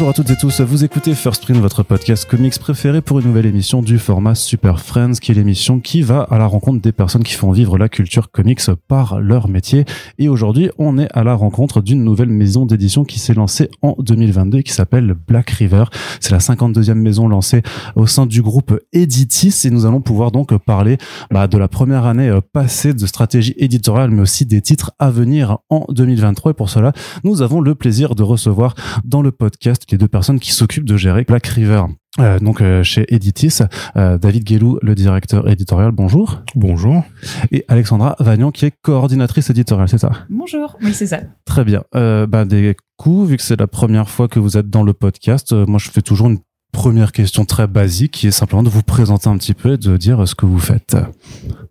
Bonjour à toutes et tous, vous écoutez First Print, votre podcast comics préféré pour une nouvelle émission du format Super Friends, qui est l'émission qui va à la rencontre des personnes qui font vivre la culture comics par leur métier. Et aujourd'hui, on est à la rencontre d'une nouvelle maison d'édition qui s'est lancée en 2022 et qui s'appelle Black River. C'est la 52e maison lancée au sein du groupe Editis et nous allons pouvoir donc parler bah, de la première année euh, passée de stratégie éditoriale, mais aussi des titres à venir en 2023. Et pour cela, nous avons le plaisir de recevoir dans le podcast les deux personnes qui s'occupent de gérer Black River. Euh, donc euh, chez Editis, euh, David Guélou, le directeur éditorial, bonjour. Bonjour. Et Alexandra Vagnon, qui est coordinatrice éditoriale, c'est ça? Bonjour, oui c'est ça. Très bien. bah, des coups, vu que c'est la première fois que vous êtes dans le podcast, moi je fais toujours une première question très basique, qui est simplement de vous présenter un petit peu et de dire ce que vous faites.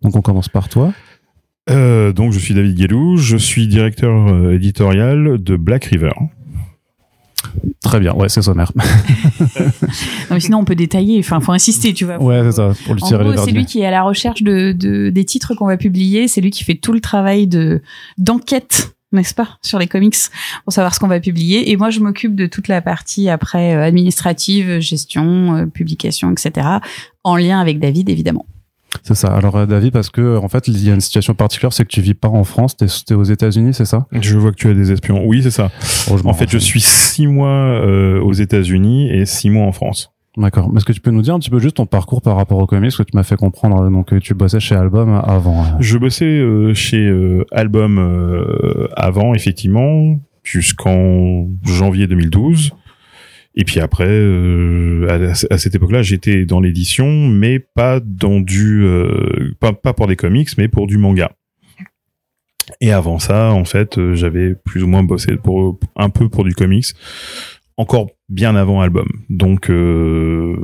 Donc on commence par toi. donc je suis David Guélou, je suis directeur éditorial de Black River. Très bien, ouais, c'est sommaire. non, mais sinon, on peut détailler. Enfin, faut insister, tu vois. ouais, c'est ça, pour lui tirer en gros, C'est lui qui est à la recherche de, de des titres qu'on va publier. C'est lui qui fait tout le travail de d'enquête n'est-ce pas, sur les comics, pour savoir ce qu'on va publier. Et moi, je m'occupe de toute la partie après euh, administrative, gestion, euh, publication, etc., en lien avec David, évidemment. C'est ça. Alors euh, David, parce que en fait, il y a une situation particulière, c'est que tu vis pas en France, tu es, aux États-Unis, c'est ça? Je vois que tu as des espions. Oui, c'est ça. Oh, en fait, je suis six mois euh, aux États-Unis et six mois en France. D'accord. Est-ce que tu peux nous dire un petit peu juste ton parcours par rapport au comics que tu m'as fait comprendre Donc, tu bossais chez Album avant. Hein. Je bossais euh, chez Album avant, effectivement, jusqu'en janvier 2012. Et puis après, euh, à, cette époque-là, j'étais dans l'édition, mais pas dans du, euh, pas, pour des comics, mais pour du manga. Et avant ça, en fait, euh, j'avais plus ou moins bossé pour un peu pour du comics, encore bien avant album. Donc, euh,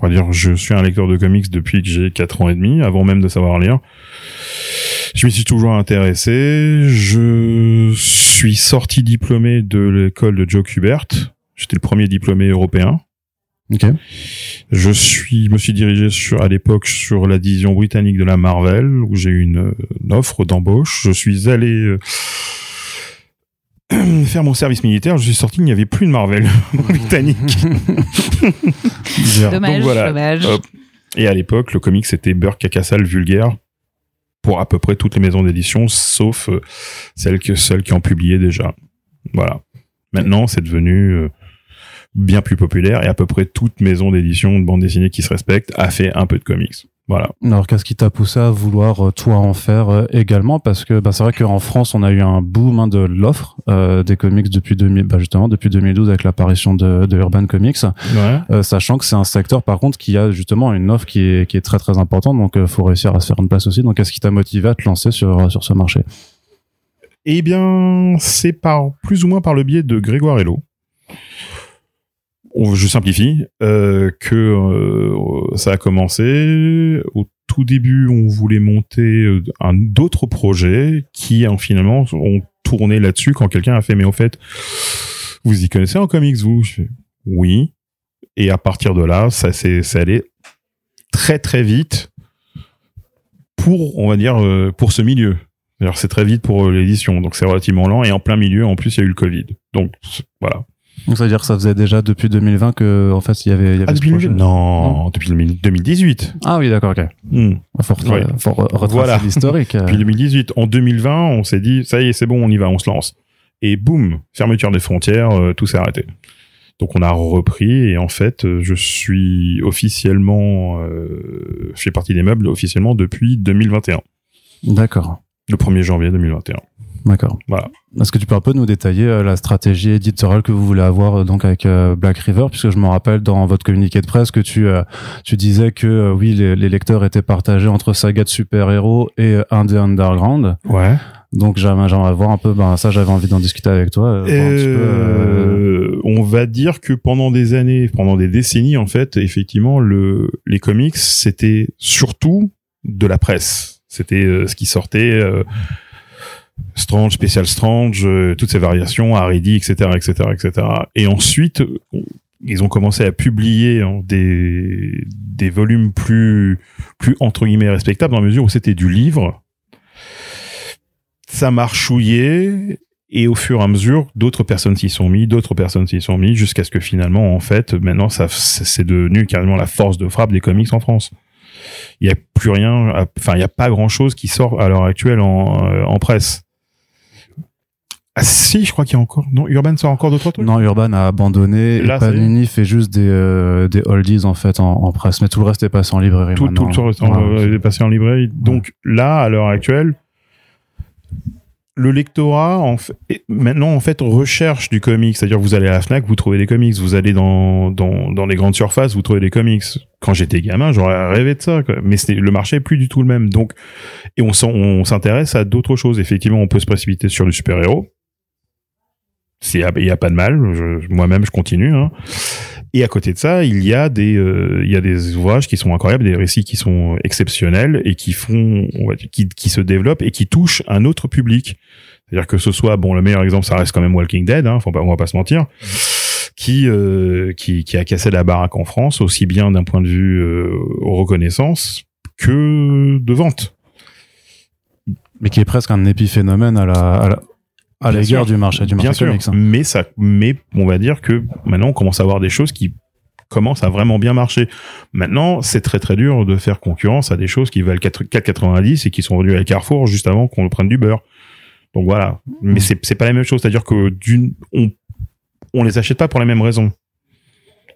on va dire, je suis un lecteur de comics depuis que j'ai 4 ans et demi, avant même de savoir lire. Je m'y suis toujours intéressé. Je suis sorti diplômé de l'école de Joe Kubert J'étais le premier diplômé européen. Ok. Je suis, me suis dirigé sur, à l'époque sur la division britannique de la Marvel, où j'ai eu une, offre d'embauche. Je suis allé euh, faire mon service militaire. Je suis sorti, il n'y avait plus de Marvel britannique. dommage, dommage. Et à l'époque, le comic c'était Burke Cacassal vulgaire pour à peu près toutes les maisons d'édition, sauf euh, celles que celles qui ont publié déjà. Voilà. Maintenant, c'est devenu euh, bien plus populaire et à peu près toute maison d'édition de bande dessinée qui se respecte a fait un peu de comics. Voilà. Alors qu'est-ce qui t'a poussé à vouloir euh, toi en faire euh, également? Parce que bah, c'est vrai qu'en France on a eu un boom hein, de l'offre euh, des comics depuis 2000, bah, justement depuis 2012 avec l'apparition de, de, Urban Comics, ouais. sachant que c'est un secteur par contre qui a justement une offre qui est, qui est très très importante, donc il faut réussir à se faire une place aussi. Donc qu'est-ce qui t'a motivé à te lancer sur sur ce marché? Eh bien, c'est par plus ou moins par le biais de Grégoire Hello je simplifie, euh, que euh, ça a commencé. Au tout début, on voulait monter euh, un d'autres projets qui, hein, finalement, ont tourné là-dessus quand quelqu'un a fait, mais au fait, vous y connaissez en comics, vous? Oui. Et à partir de là, ça s'est allé très très vite pour, on va dire, pour ce milieu. C'est très vite pour l'édition, donc c'est relativement lent. Et en plein milieu, en plus, il y a eu le Covid. Donc voilà. Donc ça veut dire que ça faisait déjà depuis 2020 que en fait il y avait, il y avait ah, ce projet. Non, depuis 2018. Ah oui, d'accord, ok. Hmm. Ouais. fort voilà. l'historique. Depuis 2018, en 2020, on s'est dit ça y est, c'est bon, on y va, on se lance. Et boum, fermeture des frontières, euh, tout s'est arrêté. Donc on a repris et en fait, euh, je suis officiellement, euh, je fais partie des meubles officiellement depuis 2021. D'accord. Le 1er janvier 2021. D'accord. Voilà. Est-ce que tu peux un peu nous détailler euh, la stratégie éditoriale que vous voulez avoir euh, donc avec euh, Black River, puisque je me rappelle dans votre communiqué de presse que tu tu disais que oui les, les, lecteurs étaient partagés entre saga de super-héros et indé underground. Ouais. Donc j'aimerais voir un peu, ben ça j'avais envie d'en discuter avec toi. peu, on va dire que pendant des années, pendant des décennies en fait, effectivement, le les comics c'était surtout de la presse. C'était ce qui sortait. Strange, Special Strange, euh, toutes ces variations, Haridi, etc., etc., etc. Et ensuite, ils ont commencé à publier hein, des, des volumes plus, plus entre guillemets respectables dans la mesure où c'était du livre. Ça marchouillait Et au fur et à mesure, d'autres personnes s'y sont mis, d'autres personnes s'y sont mis, jusqu'à ce que finalement, en fait, maintenant, ça, c'est devenu carrément la force de frappe des comics en France. Il n'y a plus rien, enfin, il n'y a pas grand chose qui sort à l'heure actuelle en, euh, en presse. Ah si, je crois qu'il y a encore. Non, Urban sort encore d'autres trucs. Non, Urban a abandonné. Là, et Panini fait juste des euh, des oldies en fait en, en, presse, mais tout le reste est passé en librairie. Tout, tout le reste est passé en librairie. Donc là, à l'heure actuelle, le lectorat en fait, maintenant en fait recherche du comics, c'est-à-dire vous allez à la Fnac, vous trouvez des comics, vous allez dans dans, dans les grandes surfaces, vous trouvez des comics. Quand j'étais gamin, j'aurais rêvé de ça, quoi. mais le marché est plus du tout le même. Donc et on on s'intéresse à d'autres choses. Effectivement, on peut se précipiter sur du super-héros. Il y a pas de mal. Moi-même, je continue. Hein. Et à côté de ça, il y a des euh, il y a des ouvrages qui sont incroyables, des récits qui sont exceptionnels et qui font qui qui se développent et qui touchent un autre public. C'est-à-dire que ce soit bon le meilleur exemple, ça reste quand même Walking Dead, hein, faut pas on va pas se mentir. Qui, euh, qui qui a cassé la baraque en France aussi bien d'un point de vue euh, reconnaissance que de vente mais qui est presque un épiphénomène à la, à la, à l'égard du marché du marché Bien comics. Sûr. Mais ça, mais on va dire que maintenant on commence à avoir des choses qui commencent à vraiment bien marcher. Maintenant, c'est très très dur de faire concurrence à des choses qui valent 4,90 et qui sont vendues à Carrefour juste avant qu'on prenne du beurre. Donc voilà. Mais c'est c'est pas la même chose. C'est-à-dire que d'une, on on les achète pas pour les mêmes raisons.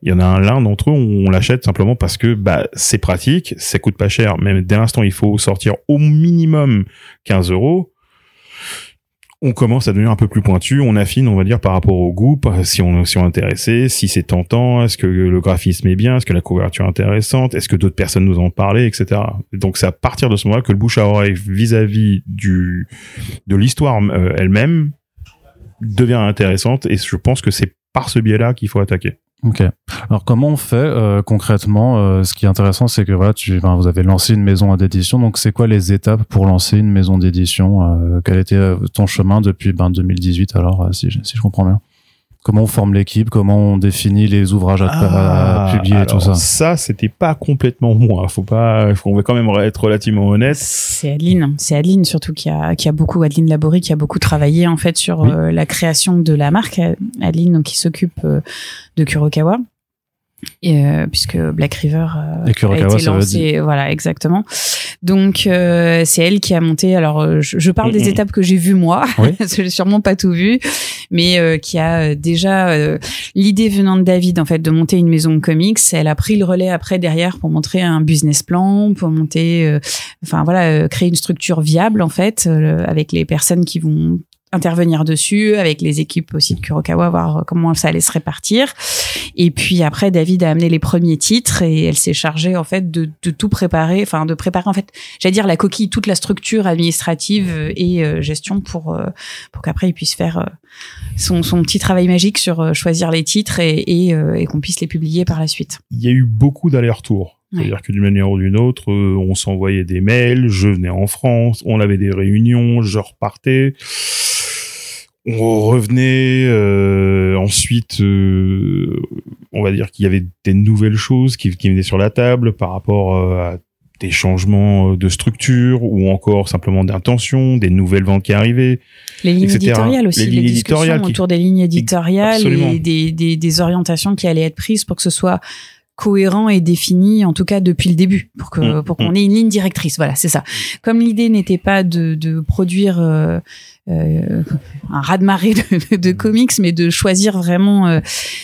Il y en a un l'un d'entre eux, on l'achète simplement parce que bah c'est pratique, ça coûte pas cher. Mais dès l'instant, il faut sortir au minimum 15 euros on commence à devenir un peu plus pointu, on affine, on va dire, par rapport au goût, si on, si on est intéressé, si c'est tentant, est-ce que le graphisme est bien, est-ce que la couverture est intéressante, est-ce que d'autres personnes nous en parlé, etc. Donc c'est à partir de ce moment-là que le bouche à oreille vis-à-vis du de l'histoire euh, elle-même devient intéressante et je pense que c'est par ce biais-là qu'il faut attaquer. Ok. Alors comment on fait euh, concrètement euh, Ce qui est intéressant, c'est que voilà, tu, ben, vous avez lancé une maison d'édition. Donc c'est quoi les étapes pour lancer une maison d'édition euh, Quel était euh, ton chemin depuis ben, 2018 Alors si, si je comprends bien? Comment on forme l'équipe Comment on définit les ouvrages à, Ah, à publier et tout ça Ça, c'était pas complètement moi. Faut pas, faut, on va quand même être relativement honnête. C'est Adeline, c'est Adeline surtout qui a, qui a beaucoup, Adeline Laborie, qui a beaucoup travaillé en fait sur Oui. euh, la création de la marque. Adeline, donc, qui s'occupe euh, de Kurokawa. Et, euh, puisque Black River euh, Et a été lancé, voilà exactement. Donc euh, c'est elle qui a monté. Alors euh, je, je parle Mhm. des étapes que j'ai vues moi, Oui. j'ai sûrement pas tout vu, mais euh, qui a euh, déjà euh, l'idée venant de David en fait de monter une maison de comics. Elle a pris le relais après derrière pour montrer un business plan, pour monter, euh, enfin voilà, euh, créer une structure viable en fait euh, avec les personnes qui vont intervenir dessus avec les équipes aussi de Kurokawa voir comment ça allait se répartir et puis après David a amené les premiers titres et elle s'est chargée en fait de, de tout préparer enfin de préparer en fait j'allais dire la coquille toute la structure administrative euh, et euh, gestion pour euh, pour qu'après il puisse faire euh, son, son petit travail magique sur euh, choisir les titres et, et, euh, et qu'on puisse les publier par la suite il y a eu beaucoup d'allers-retours. Ouais. C'est-à-dire que d'une manière ou d'une autre, euh, on s'envoyait des mails, je venais en France, on avait des réunions, je repartais. On revenait euh, ensuite, euh, on va dire qu'il y avait des nouvelles choses qui, qui venaient sur la table par rapport euh, à des changements de structure ou encore simplement d'intention, des nouvelles ventes qui arrivaient. les lignes etc. éditoriales aussi Les les, lignes discussions éditoriales qui- autour des lignes éditoriales Absolument. et des, des, des orientations qui allaient être prises pour que ce soit cohérent et défini en tout cas depuis le début pour que Mm, pour qu'on ait une ligne directrice. Voilà c'est ça. Comme l'idée n'était pas de, de produire euh, euh, un raz-de-marée de, de comics mais de choisir vraiment euh,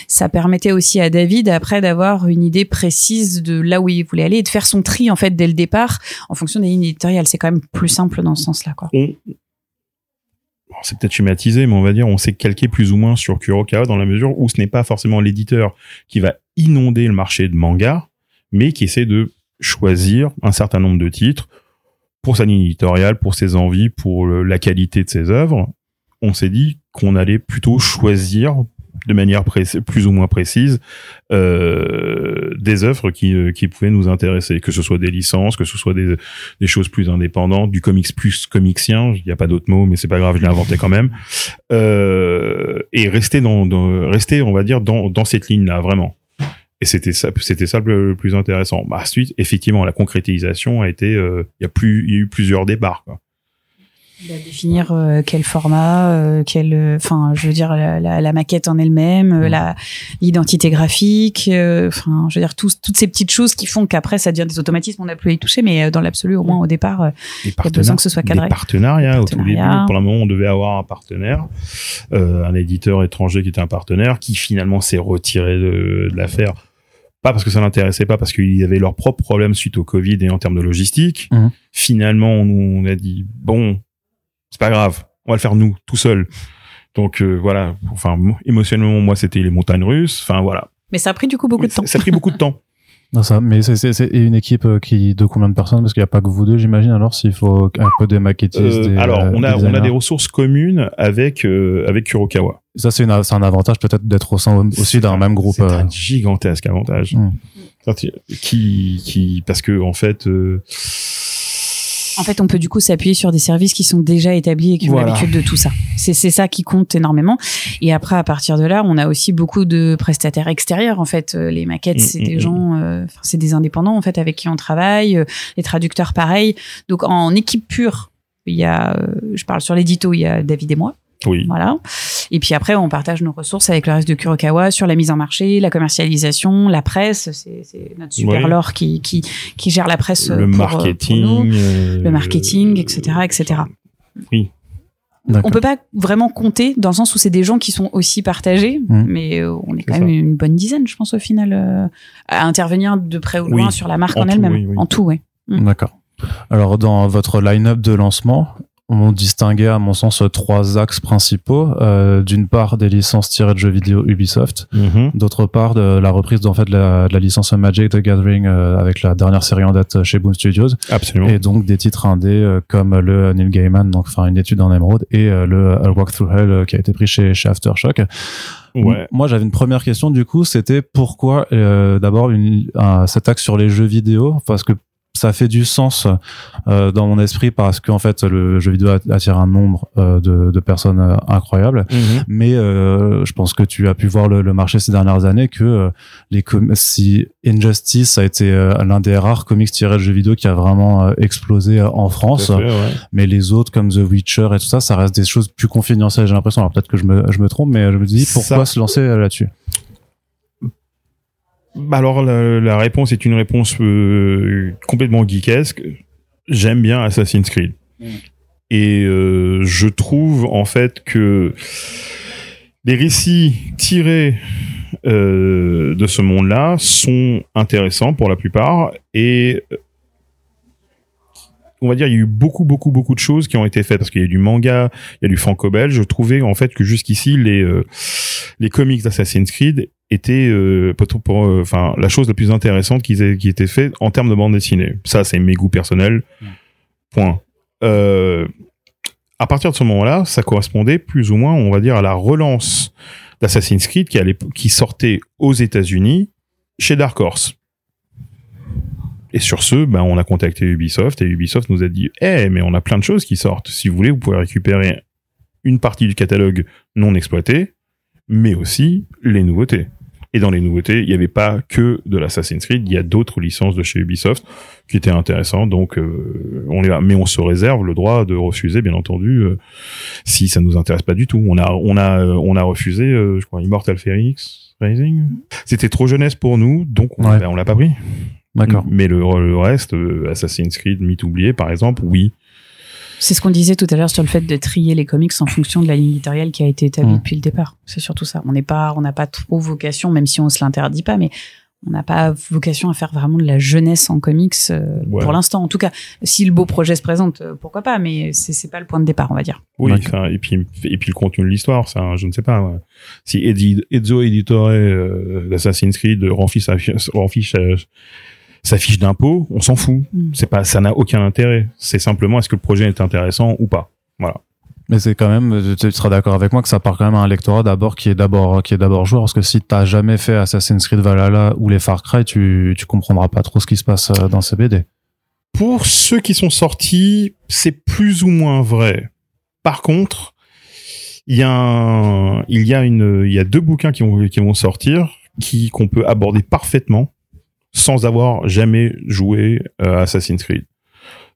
ça permettait aussi à David après d'avoir une idée précise de là où il voulait aller et de faire son tri en fait dès le départ en fonction des lignes éditoriales. C'est quand même plus simple dans ce sens là quoi c'est peut-être schématisé, mais on va dire on s'est calqué plus ou moins sur Kurokawa dans la mesure où ce n'est pas forcément l'éditeur qui va inonder le marché de manga, mais qui essaie de choisir un certain nombre de titres pour sa ligne éditoriale, pour ses envies, pour la qualité de ses œuvres. On s'est dit qu'on allait plutôt choisir de manière plus ou moins précise euh, des œuvres qui, euh, qui pouvaient nous intéresser, que ce soit des licences, que ce soit des, des choses plus indépendantes, du comics plus comicsien, il n'y a pas d'autre mot, mais c'est pas grave, je l'ai inventé quand même, euh, et rester dans, dans, rester, on va dire, dans, dans cette ligne-là, vraiment. Et c'était ça, c'était ça le, le plus intéressant. Bah, ensuite, effectivement, la concrétisation a été, euh, il y a plus, il y a eu plusieurs départs, quoi. Bah, définir euh, quel format, euh, quel, euh, enfin, je veux dire la, la, la maquette en elle-même, euh, la l'identité graphique, euh, enfin, je veux dire tous- toutes ces petites choses qui font qu'après ça devient des automatismes, on n'a plus à y toucher, mais euh, dans l'absolu, au moins au départ, euh, Des il y a besoin que ce soit cadré. Des partenariats, au tout début. Pour le moment, on devait avoir un partenaire, euh, un éditeur étranger qui était un partenaire, qui finalement s'est retiré de, de l'affaire. Pas parce que ça l'intéressait pas, parce qu'ils avaient leurs propres problèmes suite au Covid et en termes de logistique. Mhm. Finalement, on, nous- on a dit bon, c'est pas grave, on va le faire nous, tout seul. Donc euh, voilà. Enfin, mo- émotionnellement, moi, c'était les montagnes russes. Enfin voilà. mais ça a pris du coup beaucoup de temps. ça a pris beaucoup de temps. Non, ça, mais c'est, une équipe euh, qui de combien de personnes? Parce qu'il n'y a pas que vous deux, j'imagine. Alors, s'il faut un peu des maquettistes. Euh, des, alors, on a, on a des ressources communes avec euh, avec Kurokawa. Ça, c'est, un avantage peut-être d'être au sein aussi d'un même groupe. C'est euh. un gigantesque avantage. Mm. Qui, qui, parce que en fait, euh, En fait, on peut du coup s'appuyer sur des services qui sont déjà établis et qui ont Voilà. l'habitude de tout ça. C'est c'est ça qui compte énormément. Et après, à partir de là, on a aussi beaucoup de prestataires extérieurs. En fait, Euh, les maquettes, Mm, c'est mm, des mm. gens, euh, c'est des indépendants en fait avec qui on travaille. Euh, Les traducteurs, pareil. Donc en équipe pure, il y a, euh, je parle sur l'édito, il y a David et moi. Oui, Voilà. Et puis après, on partage nos ressources avec le reste de Kurokawa sur la mise en marché, la commercialisation, la presse. C'est notre super Ouais. lore qui, qui, qui gère la presse le pour, euh, pour nous marketing, euh, le marketing, etc., etc. Oui. On peut pas vraiment compter dans le sens où c'est des gens qui sont aussi partagés, Mm. mais euh, on est quand même une bonne dizaine, je pense au final, euh, à intervenir de près ou de Oui. loin sur la marque En en, tout, elle-même, oui, oui. en tout, ouais. D'accord. Alors, dans votre line-up de lancement, on distinguait, à mon sens, trois axes principaux. Euh, D'une part, des licences tirées de jeux vidéo Ubisoft. Mhm. D'autre part, de la reprise d'en fait de la, de la licence Magic the Gathering euh, avec la dernière série en date chez Boom Studios. absolument. Et donc des titres indés euh, comme le Neil Gaiman, donc enfin une étude en émeraude, et euh, le euh, Walk Through Hell euh, qui a été pris chez, chez Aftershock. ouais. Moi, j'avais une première question du coup, c'était pourquoi euh, d'abord une- un- cet axe sur les jeux vidéo, parce que ça fait du sens euh, dans mon esprit parce qu'en fait le jeu vidéo attire un nombre euh, de, de personnes euh, incroyables. Mhm. Mais euh, je pense que tu as pu voir le, le marché ces dernières années que euh, les com- si Injustice a été euh, l'un des rares comics tirés de jeux vidéo qui a vraiment euh, explosé euh, en France, fait, ouais. mais les autres comme The Witcher et tout ça, ça reste des choses plus confidentielles. J'ai l'impression. Alors peut-être que je me, je me trompe, mais je me dis pourquoi Ça- se lancer là-dessus? Bah alors la, la réponse est une réponse euh, complètement geekesque. J'aime bien Assassin's Creed. Et euh, je trouve en fait que les récits tirés euh, de ce monde-là sont intéressants pour la plupart et on va dire il y a eu beaucoup beaucoup beaucoup de choses qui ont été faites parce qu'il y a du manga, il y a du franco-belge. Je trouvais en fait que jusqu'ici les euh, les comics d'Assassin's Creed étaient euh, pour, euh, enfin la chose la plus intéressante qui, était faite en termes de bande dessinée. Ça c'est mes goûts personnels. Point. Euh, à partir de ce moment-là, ça correspondait plus ou moins, on va dire, à la relance d'Assassin's Creed qui, allait, qui sortait aux États-Unis chez Dark Horse. Et sur ce, ben, on a contacté Ubisoft et Ubisoft nous a dit Eh, mais on a plein de choses qui sortent. Si vous voulez, vous pouvez récupérer une partie du catalogue non exploité, mais aussi les nouveautés. Et dans les nouveautés, il n'y avait pas que de l'Assassin's Creed, il y a d'autres licences de chez Ubisoft qui étaient intéressantes. Donc, euh, on est là. Mais on se réserve le droit de refuser, bien entendu, euh, si ça nous intéresse pas du tout. On a, on a, euh, on a refusé, je crois, Immortal Phoenix Rising. C'était trop jeunesse pour nous, donc on, Ouais. ben, on l'a pas pris. D'accord. Mais le, le reste, euh, Assassin's Creed, Myth oublié, par exemple, oui. C'est ce qu'on disait tout à l'heure sur le fait de trier les comics en fonction de la ligne éditoriale qui a été établie Mm. depuis le départ. C'est surtout ça. On n'est pas, on n'a pas trop vocation, même si on se l'interdit pas, mais on n'a pas vocation à faire vraiment de la jeunesse en comics euh, Ouais. pour l'instant. En tout cas, si le beau projet se présente, euh, pourquoi pas, mais c'est c'est pas le point de départ, on va dire. Oui, et puis et puis le contenu de l'histoire, ça, je ne sais pas. ouais. Si Ezio Editore euh, d'Assassin's Creed remplit sa, fiche d'impôt, on s'en fout. Mm. C'est pas, ça n'a aucun intérêt. C'est simplement est-ce que le projet est intéressant ou pas? Voilà. Mais c'est quand même, tu seras d'accord avec moi que ça part quand même à un lectorat d'abord qui est d'abord qui est d'abord joueur parce que si t'as jamais fait Assassin's Creed Valhalla ou les Far Cry, tu tu comprendras pas trop ce qui se passe euh, dans ces BD. Pour ceux qui sont sortis, c'est plus ou moins vrai. Par contre, il y a un, il y a une, il y a deux bouquins qui vont, qui vont sortir qui qu'on peut aborder parfaitement sans avoir jamais joué euh, à Assassin's Creed.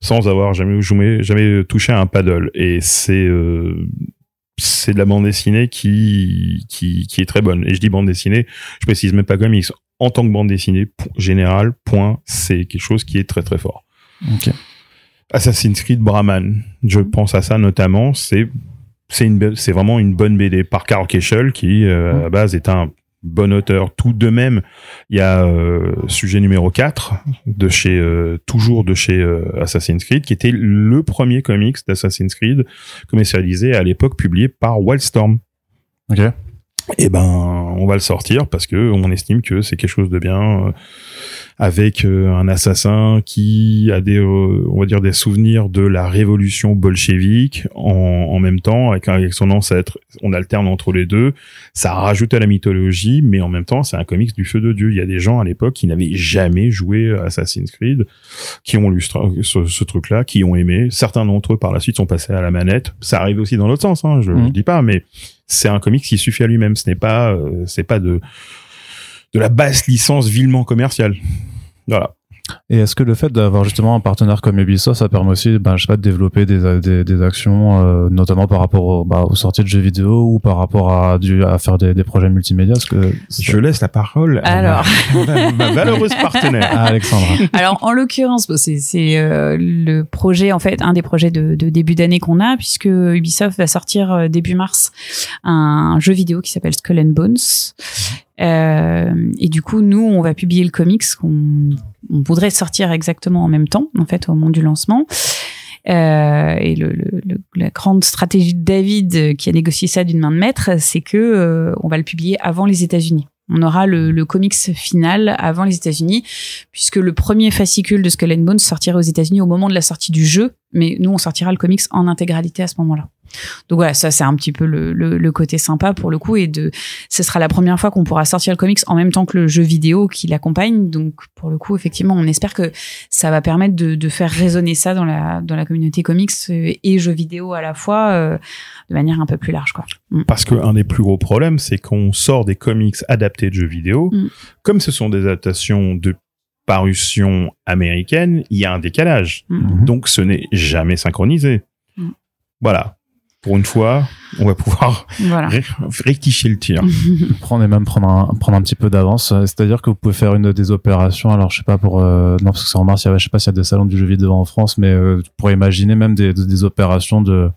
sans avoir jamais jamais, jamais touché à un paddle. Et c'est euh, c'est de la bande dessinée qui, qui qui est très bonne. Et je dis bande dessinée, je précise même pas comics. En tant que bande dessinée générale, point, c'est quelque chose qui est très très fort. Ok. Assassin's Creed Brahman, je pense à ça notamment. C'est c'est une c'est vraiment une bonne BD par Carl Keschel qui euh, à la base est un bon auteur. Tout de même, il y a euh, sujet numéro 4 de chez euh, toujours de chez euh, Assassin's Creed qui était le premier comics d'Assassin's Creed commercialisé à l'époque publié par Wildstorm. Eh ben, on va le sortir parce que on estime que c'est quelque chose de bien euh, avec euh, un assassin qui a des, euh, on va dire, des souvenirs de la révolution bolchevique en, en même temps avec, avec son ancêtre. On alterne entre les deux. Ça rajoute à la mythologie, mais en même temps, c'est un comics du feu de Dieu. Il y a des gens à l'époque qui n'avaient jamais joué à Assassin's Creed, qui ont lu ce, ce- ce truc-là, qui ont aimé. Certains d'entre eux, par la suite, sont passés à la manette. Ça arrive aussi dans l'autre sens, hein, je ne Mhm. dis pas, mais c'est un comics qui suffit à lui-même. Ce n'est pas, euh, c'est pas de de la basse licence vilement commerciale. Voilà. Et est-ce que le fait d'avoir justement un partenaire comme Ubisoft, ça permet aussi, ben, je sais pas, de développer des, des, des actions, euh, notamment par rapport au- bah, aux sorties de jeux vidéo ou par rapport à, du, à faire des, des projets multimédia Parce que Je laisse la parole à Alors. ma, ma valeureuse partenaire. Ah, Alexandra. Alors en l'occurrence, bon, c'est c'est, euh, le projet en fait un des projets de, de début d'année qu'on a puisque Ubisoft va sortir euh, début mars un jeu vidéo qui s'appelle Skull and Bones. Euh, et du coup, nous, on va publier le comics qu'on on voudrait sortir exactement en même temps, en fait, au moment du lancement. Euh, et la grande stratégie de David, euh, qui a négocié ça d'une main de maître, c'est que euh, on va le publier avant les États-Unis. On aura le, le comics final avant les États-Unis, puisque le premier fascicule de Skull and Bones sortira aux États-Unis au moment de la sortie du jeu, mais nous, on sortira le comics en intégralité à ce moment-là. Donc voilà, ça c'est un petit peu le, le, le côté sympa pour le coup, et de, ce sera la première fois qu'on pourra sortir le comics en même temps que le jeu vidéo qui l'accompagne. Donc pour le coup, effectivement, on espère que ça va permettre de, de faire résonner ça dans la dans la communauté comics euh, et jeux vidéo à la fois, euh, de manière un peu plus large, quoi. Mm. Parce qu'un des plus gros problèmes, c'est qu'on sort des comics adaptés de jeux vidéo. Mm. Comme ce sont des adaptations de parution américaine, il y a un décalage. Mhm. Donc ce n'est jamais synchronisé. Mm. Voilà. Pour une fois, on va pouvoir Voilà. ré- rectifier le tir. prendre et même prendre un, prendre un petit peu d'avance. C'est-à-dire que vous pouvez faire une des opérations. Alors, je sais pas pour euh, non parce que c'est en mars. Il y avait, je sais pas s'il y a des salons du jeu vidéo en France, mais euh, pour imaginer même des, des, opérations de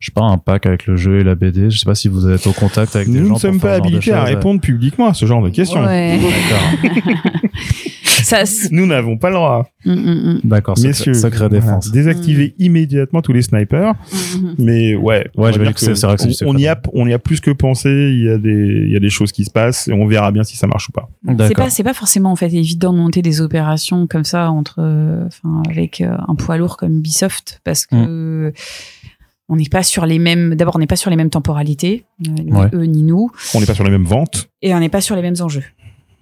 je sais pas un pack avec le jeu et la BD. Je sais pas si vous êtes au contact avec des gens. Nous ne sommes pas habilités à répondre publiquement à ce genre de questions. Ouais. D'accord. ça, Nous n'avons pas le droit. Mm, mm, D'accord. secret- Messieurs, secret voilà, défense. désactivez immédiatement tous les snipers. mm, mm, mm. Mais ouais, on je dire que que c'est y a, on y a plus que pensé. Il y a des, il y a des choses qui se passent et on verra bien si ça marche ou pas. C'est D'accord. pas, c'est pas forcément en fait évident de monter des opérations comme ça entre, euh, avec euh, un poids lourd comme Ubisoft parce que on n'est pas sur les mêmes. D'abord, on n'est pas sur les mêmes temporalités, euh, ni Ouais. eux ni nous, On n'est pas sur les mêmes ventes. et on n'est pas sur les mêmes enjeux.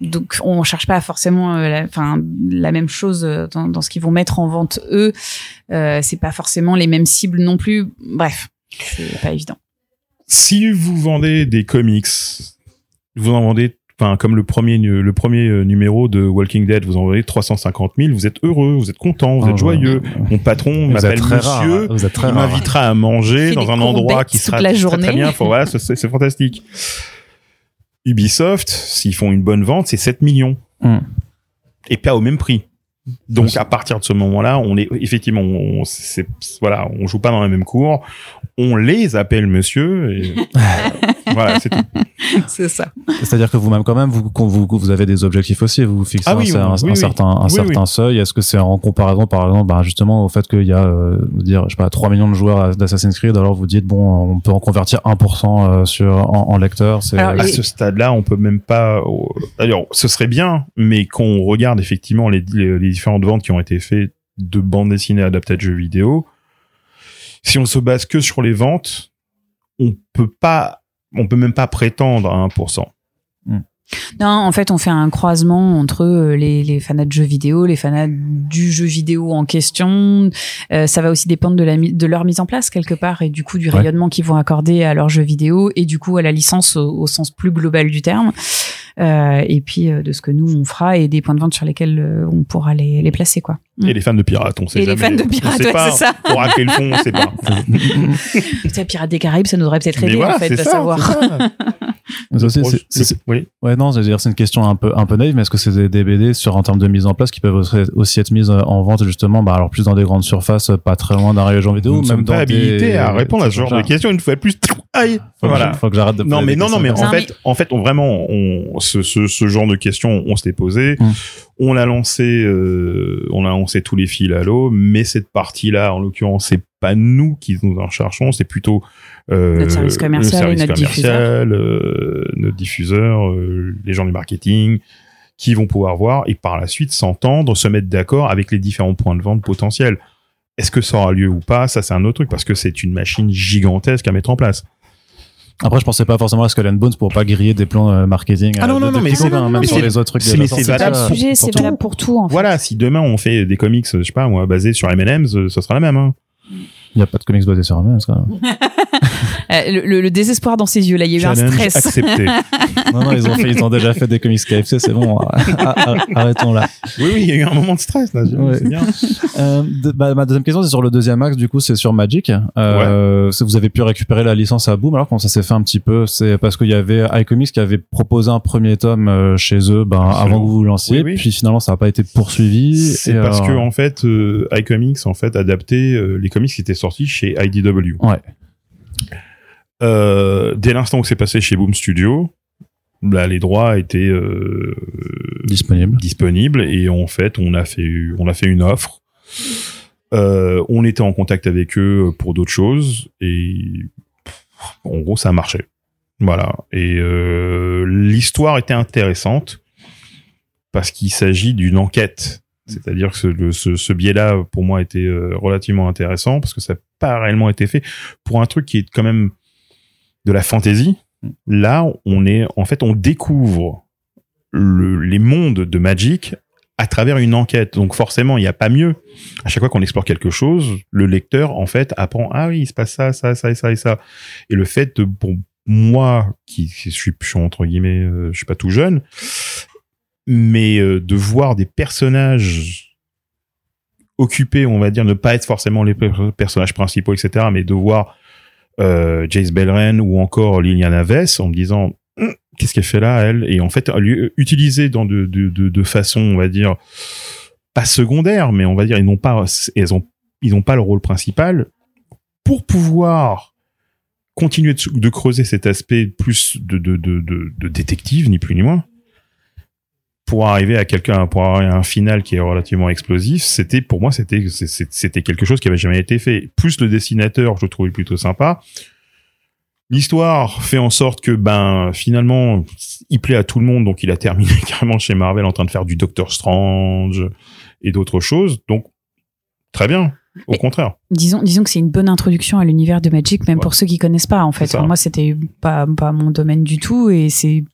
Donc, on cherche pas forcément, euh, la, enfin, la même chose euh, dans, dans ce qu'ils vont mettre en vente eux. Euh, c'est pas forcément les mêmes cibles non plus. Bref, c'est pas évident. Si vous vendez des comics, vous en vendez, enfin, comme le premier, nu- le premier euh, numéro de Walking Dead, vous en vendez 350 000, vous êtes heureux, vous êtes content, vous Ah, êtes joyeux. Mon patron m'appelle rare. monsieur. Vous êtes très il m'invitera à manger dans un endroit qui sera la très, journée. très bien. Voilà, c'est fantastique. Ubisoft, s'ils font une bonne vente, c'est 7 millions. Hmm. Et pas au même prix. Donc à partir de ce moment-là, on est effectivement, on, c'est, voilà, on joue pas dans la même cour. On les appelle monsieur. Et, voilà, c'est tout. c'est ça. C'est-à-dire que vous-même, quand même, vous, vous, vous avez des objectifs aussi. Vous vous fixez Ah oui, un, un- oui, un oui. certain, un Oui, certain seuil. Est-ce que c'est en comparaison, par exemple, bah, justement, au fait qu'il y a, euh, dire, je sais pas, 3 millions de joueurs d'Assassin's Creed, alors vous dites, bon, on peut en convertir 1% euh, sur, en, en lecteur. C'est, Alors, À ce stade-là, on peut même pas. euh, D'ailleurs, ce serait bien, mais quand on regarde effectivement les, les, les différentes ventes qui ont été faites de bandes dessinées adaptées de jeux vidéo, si on se base que sur les ventes, on peut pas, on peut même pas prétendre à 1%. Non, en fait, on fait un croisement entre euh, les, les fanats de jeux vidéo, les fanats du jeu vidéo en question. Euh, ça va aussi dépendre de, la, mi- de leur mise en place quelque part et du coup du Ouais. rayonnement qu'ils vont accorder à leur jeu vidéo et du coup à la licence au, au sens plus global du terme. Euh, et puis euh, de ce que nous on fera et des points de vente sur lesquels euh, on pourra les, les placer quoi. Et les fans de pirates, on sait Et les jamais. fans de pirates, on sait ouais, pas. c'est ça. Pour racler le fond, on sait pas. Ça, Pirates des Caraïbes, ça nous aurait peut-être aidé voilà, en fait à savoir. ça. C'est- oui. Ouais, non, c'est une question un peu un peu naïve, mais est-ce que c'est des, des BD sur en termes de mise en place qui peuvent aussi, être mises en vente justement, bah alors plus dans des grandes surfaces, pas très loin d'un rayon vidéo, Nous même sommes dans pas des- à répondre à ce genre de Faut questions une fois de plus. Aïe. que- Voilà. Faut que j'arrête de Non mais non non mais en fait en fait on vraiment on ce, ce, ce genre de questions on se les posé. Mm. on a lancé euh, on a lancé tous les fils à l'eau mais cette partie là en l'occurrence c'est pas nous qui nous en cherchons c'est plutôt euh, Notre service commercial le service et notre commercial, euh, notre diffuseur euh, les gens du marketing qui vont pouvoir voir et par la suite s'entendre se mettre d'accord avec les différents points de vente potentiels. Est-ce que ça aura lieu ou pas? Ça c'est un autre truc parce que c'est une machine gigantesque à mettre en place Après, je pensais pas forcément à Skull and Bones pour pas griller des plans euh, marketing. Ah non, euh, non, non, mais c'est- hein, même sur c'est- les autres trucs. c'est- valable le ça, sujet, pour c'est tout. valable pour tout en fait. Voilà, si demain on fait des comics, je sais pas, moi, basés sur M&M's, euh, ça sera la même. Hein. Il y a pas de comics basés sur un quand même. Euh, le, le- le désespoir dans ses yeux, là, il y a eu un stress. accepté. Non, non, ils ont fait, ils ont déjà fait des comics KFC, c'est bon. Ah, ah, Arrêtons là. oui, oui, il y a eu un moment de stress là. Ouais. C'est bien. Euh, de- bah, ma deuxième question, c'est sur le deuxième axe. Du coup, c'est sur Magic. Euh, Vous avez pu récupérer la licence à Boom. Alors, comment ça s'est fait un petit peu? C'est parce qu'il y avait iComics qui avait proposé un premier tome euh, chez eux, ben, Absolument. avant que vous vous lanciez. Oui, oui. Puis finalement, ça n'a pas été poursuivi. C'est parce euh, que en fait, euh, iComics en fait adapté euh, les comics qui étaient sortis chez IDW. Ouais. Euh, dès l'instant où c'est passé chez Boom Studio, là les droits étaient euh, disponible. disponibles et en fait on a fait on a fait une offre. Euh, on était en contact avec eux pour d'autres choses et en gros ça marchait. Voilà. Et l'histoire était intéressante parce qu'il s'agit d'une enquête. C'est-à-dire que ce, le- ce, ce biais-là, pour moi, était relativement intéressant parce que ça n'a pas réellement été fait pour un truc qui est quand même de la fantaisie. Là, on est, en fait, on découvre le, les mondes de Magic à travers une enquête. Donc forcément, il n'y a pas mieux. À chaque fois qu'on explore quelque chose, le lecteur, en fait, apprend, ah oui, il se passe ça, ça, ça et ça et ça. Et le fait, de, pour moi, qui, qui suis, je suis entre guillemets, euh, je suis pas tout jeune, mais euh, de voir des personnages occupés, on va dire, ne pas être forcément les per- personnages principaux, etc., mais de voir euh, Jace Belren ou encore Liliana Vess en me disant Hum, qu'est-ce qu'elle fait là elle? Et en fait utiliser dans de, de, de, de façon on va dire pas secondaire mais on va dire ils n'ont pas elles ont ils n'ont pas le rôle principal. Pour pouvoir continuer de, de creuser cet aspect plus de, de, de, de détective ni plus ni moins pour arriver à quelqu'un pour arriver à un final qui est relativement explosif c'était pour moi c'était c'était quelque chose qui avait jamais été fait. Plus le dessinateur je le trouvais plutôt sympa. L'histoire fait en sorte que ben finalement il plaît à tout le monde donc il a terminé carrément chez Marvel en train de faire du Doctor Strange et d'autres choses. Donc très bien. Au Mais- contraire. Disons, disons que c'est une bonne introduction à l'univers de Magic, même Ouais. pour ceux qui connaissent pas, en fait. Enfin, moi, c'était pas, pas mon domaine du tout et c'est,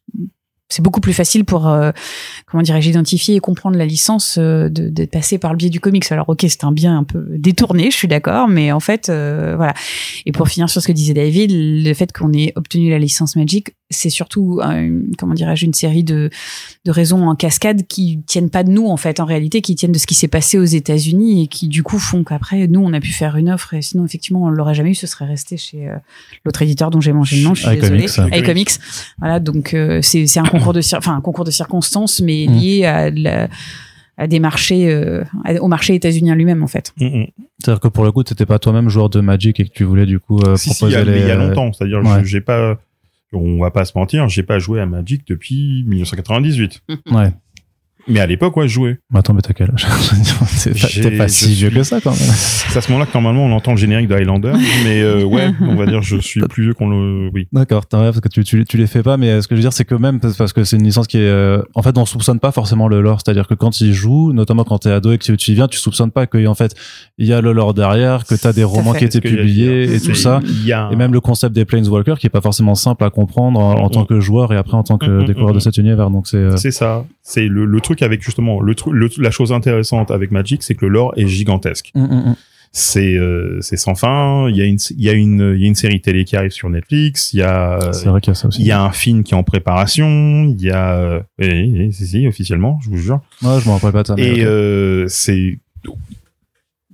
c'est beaucoup plus facile pour, euh, comment dirais-je, identifier et comprendre la licence euh, de, de passer par le biais du comics. Alors, ok, c'est un bien un peu détourné, je suis d'accord, mais en fait, euh, voilà. Et pour finir sur ce que disait David, le fait qu'on ait obtenu la licence Magic, c'est surtout, euh, comment dirais-je, une série de, de raisons en cascade qui tiennent pas de nous, en fait, en réalité, qui tiennent de ce qui s'est passé aux États-Unis et qui, du coup, font qu'après, nous, on a pu faire une offre et sinon, effectivement, on l'aurait jamais eu, ce serait resté chez euh, l'autre éditeur dont j'ai mangé le nom, je suis désolée. ouais. iComics. Voilà, donc, euh, c'est c'est un concours de, enfin, un concours de circonstances, mais Mm. lié à, la- à des marchés, euh, au marché états-unien lui-même, en fait. Mm, mm. C'est-à-dire que pour le coup, t'étais pas toi-même joueur de Magic et que tu voulais du coup euh, si, si, proposer il y a, les. il y a longtemps c'est-à-dire Ouais. j'ai pas on va pas se mentir j'ai pas joué à Magic depuis 1998 Ouais. Mais à l'époque ouais je jouais Mais attends, mais t'as quel âge T'es pas, t'es si vieux que ça quand même. c'est à ce moment-là que normalement on entend le générique de Highlander mais euh, ouais on va dire je suis plus vieux qu'on le oui D'accord, t'as raison, parce que tu, tu, tu les fais pas, mais euh, ce que je veux dire, c'est que même parce que c'est une licence qui est, euh, en fait, on soupçonne pas forcément le lore, c'est-à-dire que quand ils jouent, notamment quand t'es ado et que tu, tu y viens, tu soupçonnes pas que en fait, il y a le lore derrière, que t'as des romans qui étaient publiés et tout ça, il y a un- et même le concept des Planeswalkers qui est pas forcément simple à comprendre en, en Mm, tant mm. que joueur et après en tant que Mm, découvreur de cet univers, donc c'est. euh, C'est ça. C'est le, le truc avec justement le truc, le- la chose intéressante avec Magic, c'est que le lore est gigantesque. mm, mm, mm. c'est euh, c'est sans fin. Il y a une il y a une il y a une série télé qui arrive sur Netflix. Il y a C'est vrai qu'il y a ça aussi. il y a un film qui est en préparation. Il y a euh, oui, oui, si si officiellement, je vous jure. Ouais, je me rappelle pas de ça. Et euh, c'est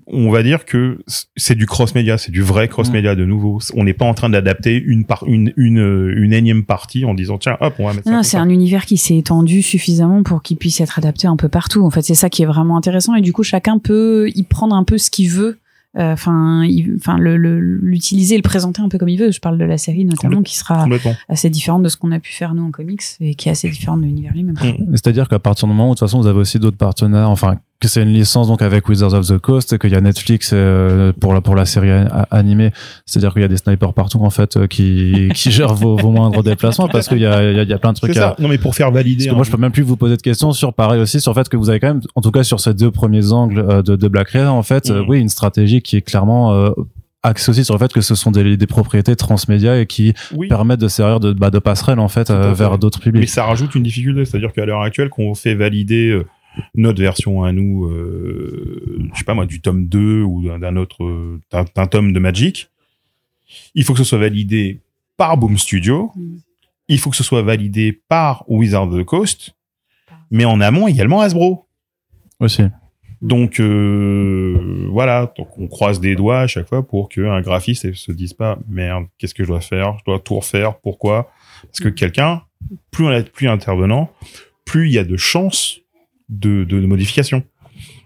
on va dire que c'est du cross média, c'est du vrai cross média de nouveau. On n'est pas en train d'adapter une par une une une énième partie en disant tiens hop on va mettre ça. Non, c'est un univers qui s'est étendu suffisamment pour qu'il puisse être adapté un peu partout. En fait, c'est ça qui est vraiment intéressant. Et du coup, chacun peut y prendre un peu ce qu'il veut. Euh, Enfin, il- enfin, le- le- l'utiliser, le présenter un peu comme il veut. Je parle de la série notamment, qui sera assez différente de ce qu'on a pu faire nous en comics et qui est assez différente de l'univers lui-même. C'est-à-dire qu'à partir du moment où de toute façon vous avez aussi d'autres partenaires, enfin que c'est une licence donc avec Wizards of the Coast, qu'il y a Netflix euh, pour la pour la série animée, c'est-à-dire qu'il y a des snipers partout en fait euh, qui qui gèrent vos, vos moindres déplacements parce qu'il y a il y a, plein de trucs ça. à Non mais pour faire valider. parce que moi, je peux même plus vous poser de questions sur pareil aussi sur le fait que vous avez quand même, en tout cas sur ces deux premiers angles euh, de, de Black River, en fait, Mhm. oui, une stratégie qui est clairement euh, axée aussi sur le fait que ce sont des, des propriétés transmédia et qui oui. permettent de servir de, bah, de passerelle en fait euh, vers d'autres Mais publics. ça rajoute une difficulté, c'est-à-dire qu'à l'heure actuelle, qu'on fait valider notre version à nous, euh, je sais pas moi, du tome 2 ou d'un- autre, d'un tome de Magic, il faut que ce soit validé par Boom Studio, Mm. il faut que ce soit validé par Wizard of the Coast, mais en amont également Hasbro. Aussi. Donc euh, voilà, donc on croise des doigts à chaque fois pour qu'un graphiste se dise pas merde, qu'est-ce que je dois faire? Je dois tout refaire. Pourquoi? Parce que quelqu'un, plus on est plus intervenant, plus il y a de chances de, de, de modification.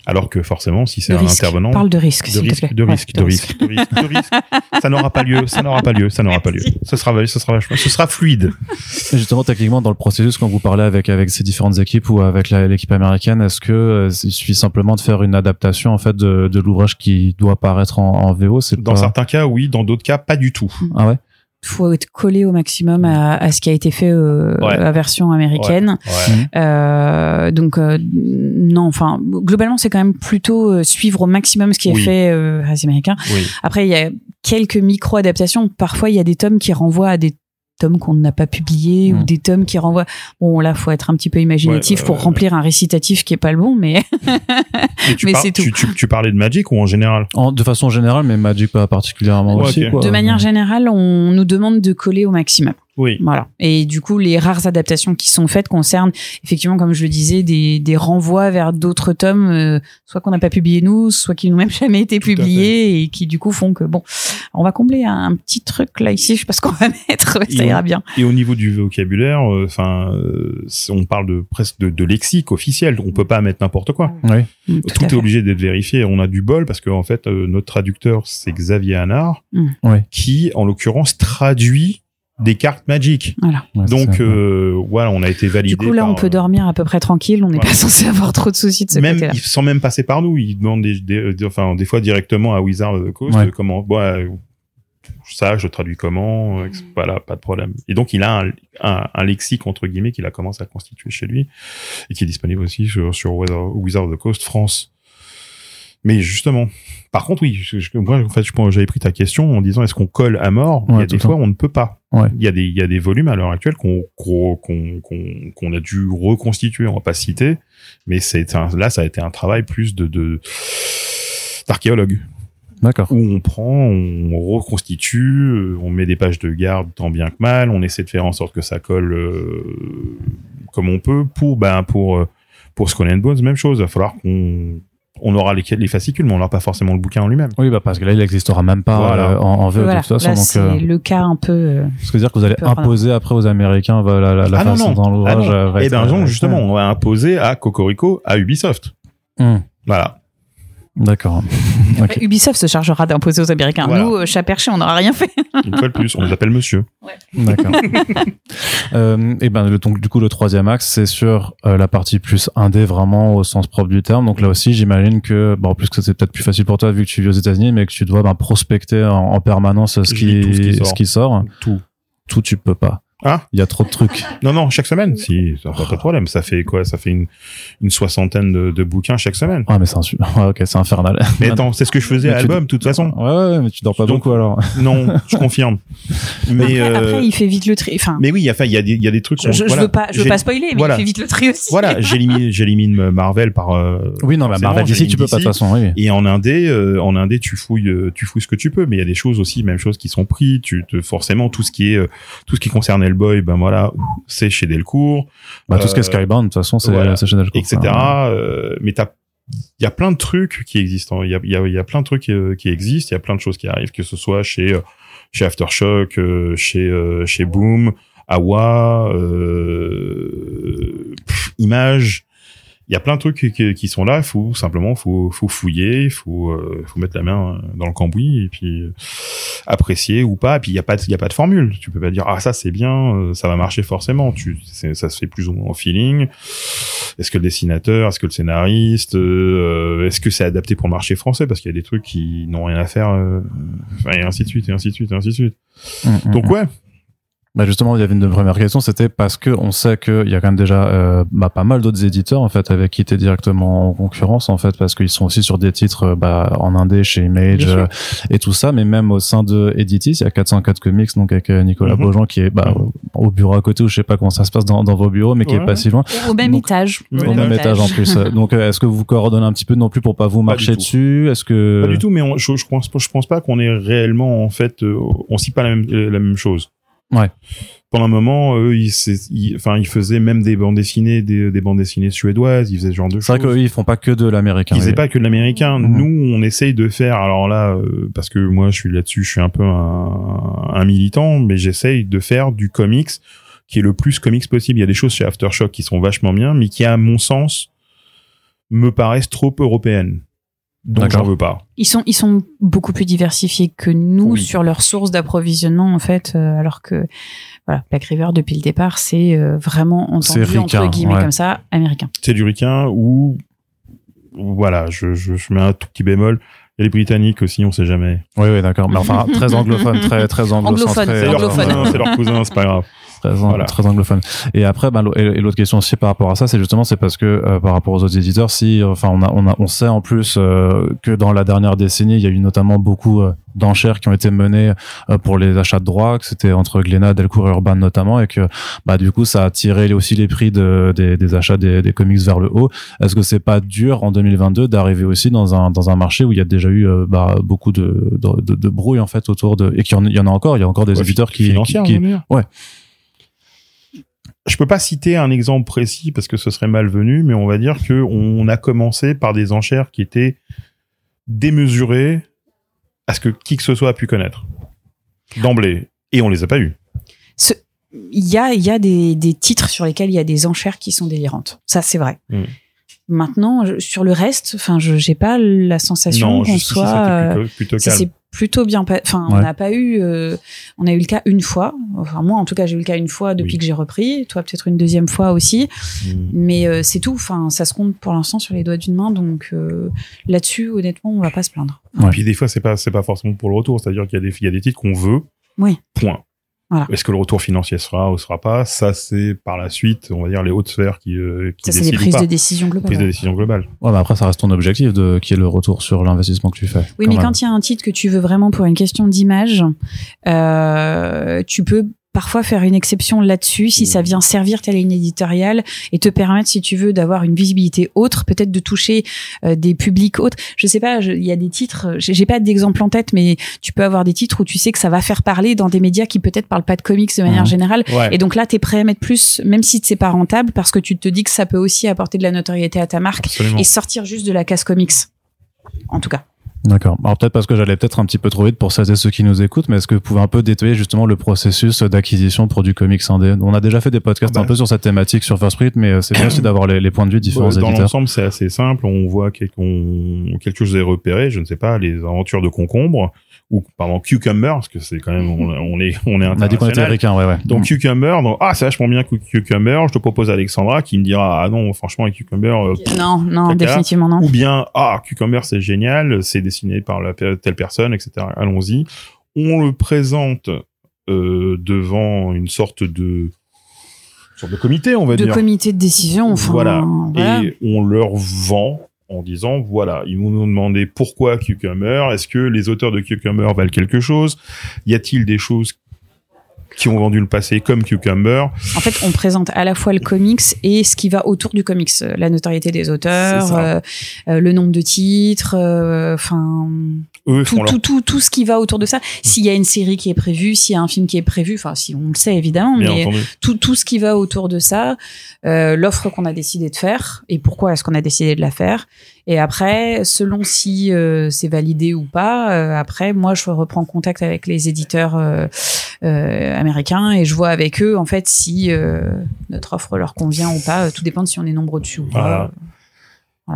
Alors que forcément, si c'est un risque. intervenant, Parle de risque, de risque, de risque, de risque, de risque, de risque, ça n'aura pas lieu, ça n'aura pas lieu, ça n'aura pas lieu. Ce sera, ce sera, ce sera fluide. Et justement, techniquement, dans le processus, quand vous parlez avec avec ces différentes équipes ou avec l'équipe américaine, est-ce que euh, il suffit simplement de faire une adaptation en fait de, de l'ouvrage qui doit paraître en, en VO C'est Dans pas... certains cas, oui, dans d'autres cas, pas du tout. Ah ouais? Faut être collé au maximum à, à ce qui a été fait euh, Ouais. à version américaine. Ouais. Euh, donc euh, non, enfin globalement c'est quand même plutôt euh, suivre au maximum ce qui est fait euh, à les Américains. Oui. Après il y a quelques micro adaptations. Parfois il y a des tomes qui renvoient à des tomes qu'on n'a pas publiés Mm. ou des tomes qui renvoient. Bon là faut être un petit peu imaginatif Ouais, pour ouais, remplir un récitatif qui est pas le bon, mais Mais c'est tout. tu, tu, tu parlais de Magic ou en général? En, de façon générale, mais Magic pas particulièrement Ouais, aussi. Quoi. de manière générale on nous demande de coller au maximum. Oui. Voilà. Et du coup, les rares adaptations qui sont faites concernent effectivement, comme je le disais, des, des renvois vers d'autres tomes, euh, soit qu'on n'a pas publié nous, soit qui n'ont même jamais été Tout publiés et qui du coup font que bon, on va combler un, un petit truc là ici, je sais pas ce qu'on va mettre, ça Et ira bien. Et au niveau du vocabulaire, enfin, on parle de presque de, de lexique officiel. On peut pas mettre n'importe quoi. Oui. Tout, tout à est fait. obligé d'être vérifié. On a du bol parce que en fait, euh, notre traducteur c'est Xavier Hanard, Mm. Ouais. qui en l'occurrence traduit des cartes Magic. Voilà. Ouais, Donc ça. euh, voilà, on a été validé. Du coup, là, par, on peut euh, dormir à peu près tranquille. On n'est voilà. pas censé avoir trop de soucis de ce même côté-là. il- sans même passer par nous, il demande des, des- des- enfin des fois directement à Wizard of the Coast Ouais. euh, comment bon, euh, ça je traduis comment euh, voilà pas de problème et donc il a un, un, un lexique entre guillemets qu'il a commencé à constituer chez lui et qui est disponible aussi sur, sur Wizard Wizard of the Coast France mais justement par contre oui je- je- moi en fait j'avais pris ta question en disant est-ce qu'on colle à mort? Il y a des fois on ne peut pas Ouais. il y a des il y a des volumes à l'heure actuelle qu'on qu'on qu'on qu'on a dû reconstituer on va pas citer mais c'est un- là ça a été un travail plus de de d'archéologue D'accord. où on prend on reconstitue euh, on met des pages de garde tant bien que mal on essaie de faire en sorte que ça colle euh, comme on peut pour ben pour euh, pour Skull and Bones même chose il va falloir qu'on on aura les, les fascicules mais on n'aura pas forcément le bouquin en lui-même Oui, bah parce que là, il n'existera même pas Voilà. euh, en, en VO Voilà. de toute façon. Là, donc, c'est euh, le cas un peu. euh, ce que veut dire que vous allez imposer après aux Américains voilà, la, la Ah non, façon non. dont Ah l'ouvrage non. euh, va et être- ben va être justement on va imposer à Cocorico à Ubisoft. Hum, voilà D'accord. Ubisoft se chargera d'imposer aux Américains. Voilà. Nous, euh, chat perché, on n'aura rien fait. une fois de plus on les appelle monsieur D'accord. euh, et ben le, donc du coup le troisième axe c'est sur euh, la partie plus indé vraiment au sens propre du terme. Donc là aussi j'imagine que bon en plus que c'est peut-être plus facile pour toi vu que tu vis aux États-Unis mais que tu dois ben, prospecter en, en permanence ce qui, lis tout ce qui sort. ce qui sort. tout Tout tu peux pas. Hein Il y a trop de trucs. Non, non, chaque semaine. Si, ça pas de problème. Ça fait quoi? Ça fait une, une soixantaine de, de bouquins chaque semaine. Ouais, mais c'est un ouais, ok, c'est infernal. Mais attends, c'est ce que je faisais Mais à tu- album, de toute façon. Ouais, ouais, ouais, mais tu dors pas Donc- beaucoup alors. Non, je confirme. Mais, Après, euh, après, il fait vite le tri. Enfin, mais oui, il y a, enfin, il y a des, il y a des trucs. je, je, je voilà. veux pas, je veux pas spoiler, mais voilà. il fait vite le tri aussi. Voilà, j'élimine, j'élimine Marvel par. euh, Oui, non, mais forcément, Marvel d'ici, j'élimine tu peux pas de toute façon, oui. oui. Et en indé, euh, en indé, tu fouilles, euh, tu fouilles ce que tu peux. Mais il y a des choses aussi, même choses qui sont prises. Tu te, forcément, tout ce qui est, euh, tout ce qui concerne Hellboy, ben voilà, c'est chez Delcourt, Bah, tout ce qui est Euh, Skybound, de toute façon, c'est voilà. chez Delcourt. etc. Enfin, Euh, mais t'as, il y a plein de trucs qui existent. Il y a, il y a, il y a plein de trucs euh, qui existent. Il y a plein de choses qui arrivent, que ce soit chez, chez Aftershock, chez, chez Boom, Awa, euh, Image. Il y a plein de trucs qui, qui sont là. Faut simplement, faut, faut fouiller, faut, euh, faut mettre la main dans le cambouis et puis euh, apprécier ou pas. Et puis il y a pas, de- il y a pas de formule. Tu peux pas dire ah ça c'est bien, euh, ça va marcher forcément. Tu, ça se fait plus ou moins au feeling. Est-ce que le dessinateur, est-ce que le scénariste, euh, est-ce que c'est adapté pour le marché français? Parce qu'il y a des trucs qui n'ont rien à faire, euh, enfin, et ainsi de suite, et ainsi de suite, et ainsi de suite. hum, hum, Donc hum. ouais, Bah justement, il y avait une première question, c'était parce que on sait qu'il y a quand même déjà euh, bah, pas mal d'autres éditeurs en fait avec qui t'es directement en concurrence en fait parce qu'ils sont aussi sur des titres euh, bah, en indé chez Image euh, et tout ça, mais même au sein de Editis, il y a 404 Comics donc avec Nicolas Mhm. Beaujean qui est bah, au bureau à côté ou je sais pas comment ça se passe dans, dans vos bureaux, mais qui est pas si loin. Au même Donc, étage. au même étage en plus. donc euh, est-ce que vous coordonnez un petit peu non plus pour pas vous marcher du tout. dessus? Est-ce que pas du tout. Mais on- je, je pense, je pense pas qu'on est réellement en fait, euh, on cite pas la même, la même chose. Ouais. Pendant un moment, eux, ils, ils- enfin, ils faisaient même des bandes dessinées, des, des bandes dessinées suédoises. Ils faisaient ce genre de C'est vrai choses. qu'eux, ils font pas que de l'américain. Ils faisaient pas que de l'américain. Mhm. Nous, on essaye de faire. Alors là, euh, parce que moi, je suis là-dessus, je suis un peu un, un militant, mais j'essaye de faire du comics qui est le plus comics possible. Il y a des choses chez Aftershock qui sont vachement bien, mais qui, à mon sens, me paraissent trop européennes. Donc, D'accord. j'en veux pas. Ils sont, ils sont beaucoup plus diversifiés que nous Oui. sur leurs sources d'approvisionnement, en fait, euh, alors que, voilà, Black River, depuis le départ, c'est euh, vraiment entendu, entre ricain, guillemets, ouais. comme ça, américain. C'est du ricain ou, voilà, je, je, je mets un tout petit bémol. Il y a les Britanniques aussi, on sait jamais. Oui, oui, d'accord. Mais enfin, très anglophone, très, très. Anglophone, C'est c'est leur anglophone. cousin, c'est leur cousin, c'est pas grave. Très, Voilà. très anglophone. Et après, l'au- et l'autre question aussi par rapport à ça, c'est justement, c'est parce que euh, par rapport aux autres éditeurs, si, enfin, on a, on a, on sait en plus euh, que dans la dernière décennie, il y a eu notamment beaucoup euh, d'enchères qui ont été menées euh, pour les achats de droits, que c'était entre Glénat, Delcourt et Urban notamment, et que, bah, du coup, ça a tiré aussi les prix de, des, des achats des, des comics vers le haut. Est-ce que c'est pas dur en 2022 d'arriver aussi dans un, dans un marché où il y a déjà eu euh, bah, beaucoup de, de, de, de brouille en fait autour de, et qu'il y en, il y en a encore, il y a encore des Ouais, éditeurs qui, qui, dire. ouais. Je peux pas citer un exemple précis parce que ce serait malvenu, mais on va dire que on a commencé par des enchères qui étaient démesurées à ce que qui que ce soit a pu connaître d'emblée, et on les a pas eu. Ce- Il y a, y a des, des titres sur lesquels il y a des enchères qui sont délirantes. Ça, c'est vrai. Mm. Maintenant, je- sur le reste, enfin, je j'ai pas la sensation qu'on soit. c'était euh, plutôt, plutôt calme. Plutôt bien enfin on n'a pas eu euh, on a eu le cas une fois enfin moi en tout cas j'ai eu le cas une fois depuis Oui. que j'ai repris toi peut-être une deuxième fois aussi Mm. mais euh, c'est tout enfin ça se compte pour l'instant sur les doigts d'une main donc euh, là-dessus honnêtement on va pas se plaindre Ouais. Puis des fois, c'est pas c'est pas forcément pour le retour, c'est-à-dire qu'il y a des il y a des titres qu'on veut. Oui. Point. Voilà. Est-ce que le retour financier sera ou sera pas? Ça, c'est par la suite, on va dire les hautes sphères qui euh, qui ça c'est des prises pas. de décision globales Prise de décision globale. Ouais, mais après, ça reste ton objectif de, qui est le retour sur l'investissement que tu fais. Oui, mais quand il y a un titre que tu veux vraiment pour une question d'image, euh, tu peux parfois faire une exception là-dessus si ça vient servir ta ligne éditoriale et te permettre, si tu veux, d'avoir une visibilité autre, peut-être de toucher euh, des publics autres. Je sais pas, il y a des titres, j'ai pas d'exemple en tête, mais tu peux avoir des titres où tu sais que ça va faire parler dans des médias qui peut-être parlent pas de comics de manière Mhm. générale. Ouais. Et donc là, tu es prêt à mettre plus, même si c'est pas rentable, parce que tu te dis que ça peut aussi apporter de la notoriété à ta marque Absolument. et sortir juste de la case comics. En tout cas. D'accord. Alors peut-être parce que j'allais peut-être un petit peu trop vite pour celles et ceux qui nous écoutent, mais est-ce que vous pouvez un peu détailler justement le processus d'acquisition pour du comics indé? On a déjà fait des podcasts Bah. un peu sur cette thématique sur First Print, mais euh, c'est bien aussi d'avoir les, les points de vue différents Dans l'ensemble, c'est assez simple. On voit quel- qu'on- quelque chose est repéré. Je ne sais pas, les aventures de concombre ou pardon cucumber, parce que c'est quand même on, on est on est On a dit qu'on était international. américain, ouais, ouais. Donc cucumber, donc ah c'est vachement bien Cu- cucumber. Je te propose Alexandra qui me dira ah non franchement avec cucumber euh, Non, non, Caca. définitivement non. ou bien ah cucumber c'est génial, c'est dessiné par la, telle personne etc. Allons-y. On le présente euh, devant une sorte de une sorte de comité, on va De dire. comité de décision, enfin. voilà. voilà. Et on leur vend en disant voilà, ils nous demander pourquoi Cucumber, est-ce que les auteurs de Cucumber valent quelque chose? Y a-t-il des choses qui ont vendu le passé comme Cucumber En fait, on présente à la fois le comics et ce qui va autour du comics, Euh, la notoriété des auteurs, euh, euh, le nombre de titres, euh, enfin Eux tout, tout, tout, tout ce qui va autour de ça. S'il y a une série qui est prévue, s'il y a un film qui est prévu, enfin si on le sait évidemment, bien mais entendu. tout, tout ce qui va autour de ça, euh, l'offre qu'on a décidé de faire et pourquoi est-ce qu'on a décidé de la faire. Et après, selon si euh, c'est validé ou pas, euh, après moi je reprends contact avec les éditeurs euh, euh, américains et je vois avec eux en fait si euh, notre offre leur convient ou pas. Tout dépend de si on est nombreux dessus ou pas. Voilà.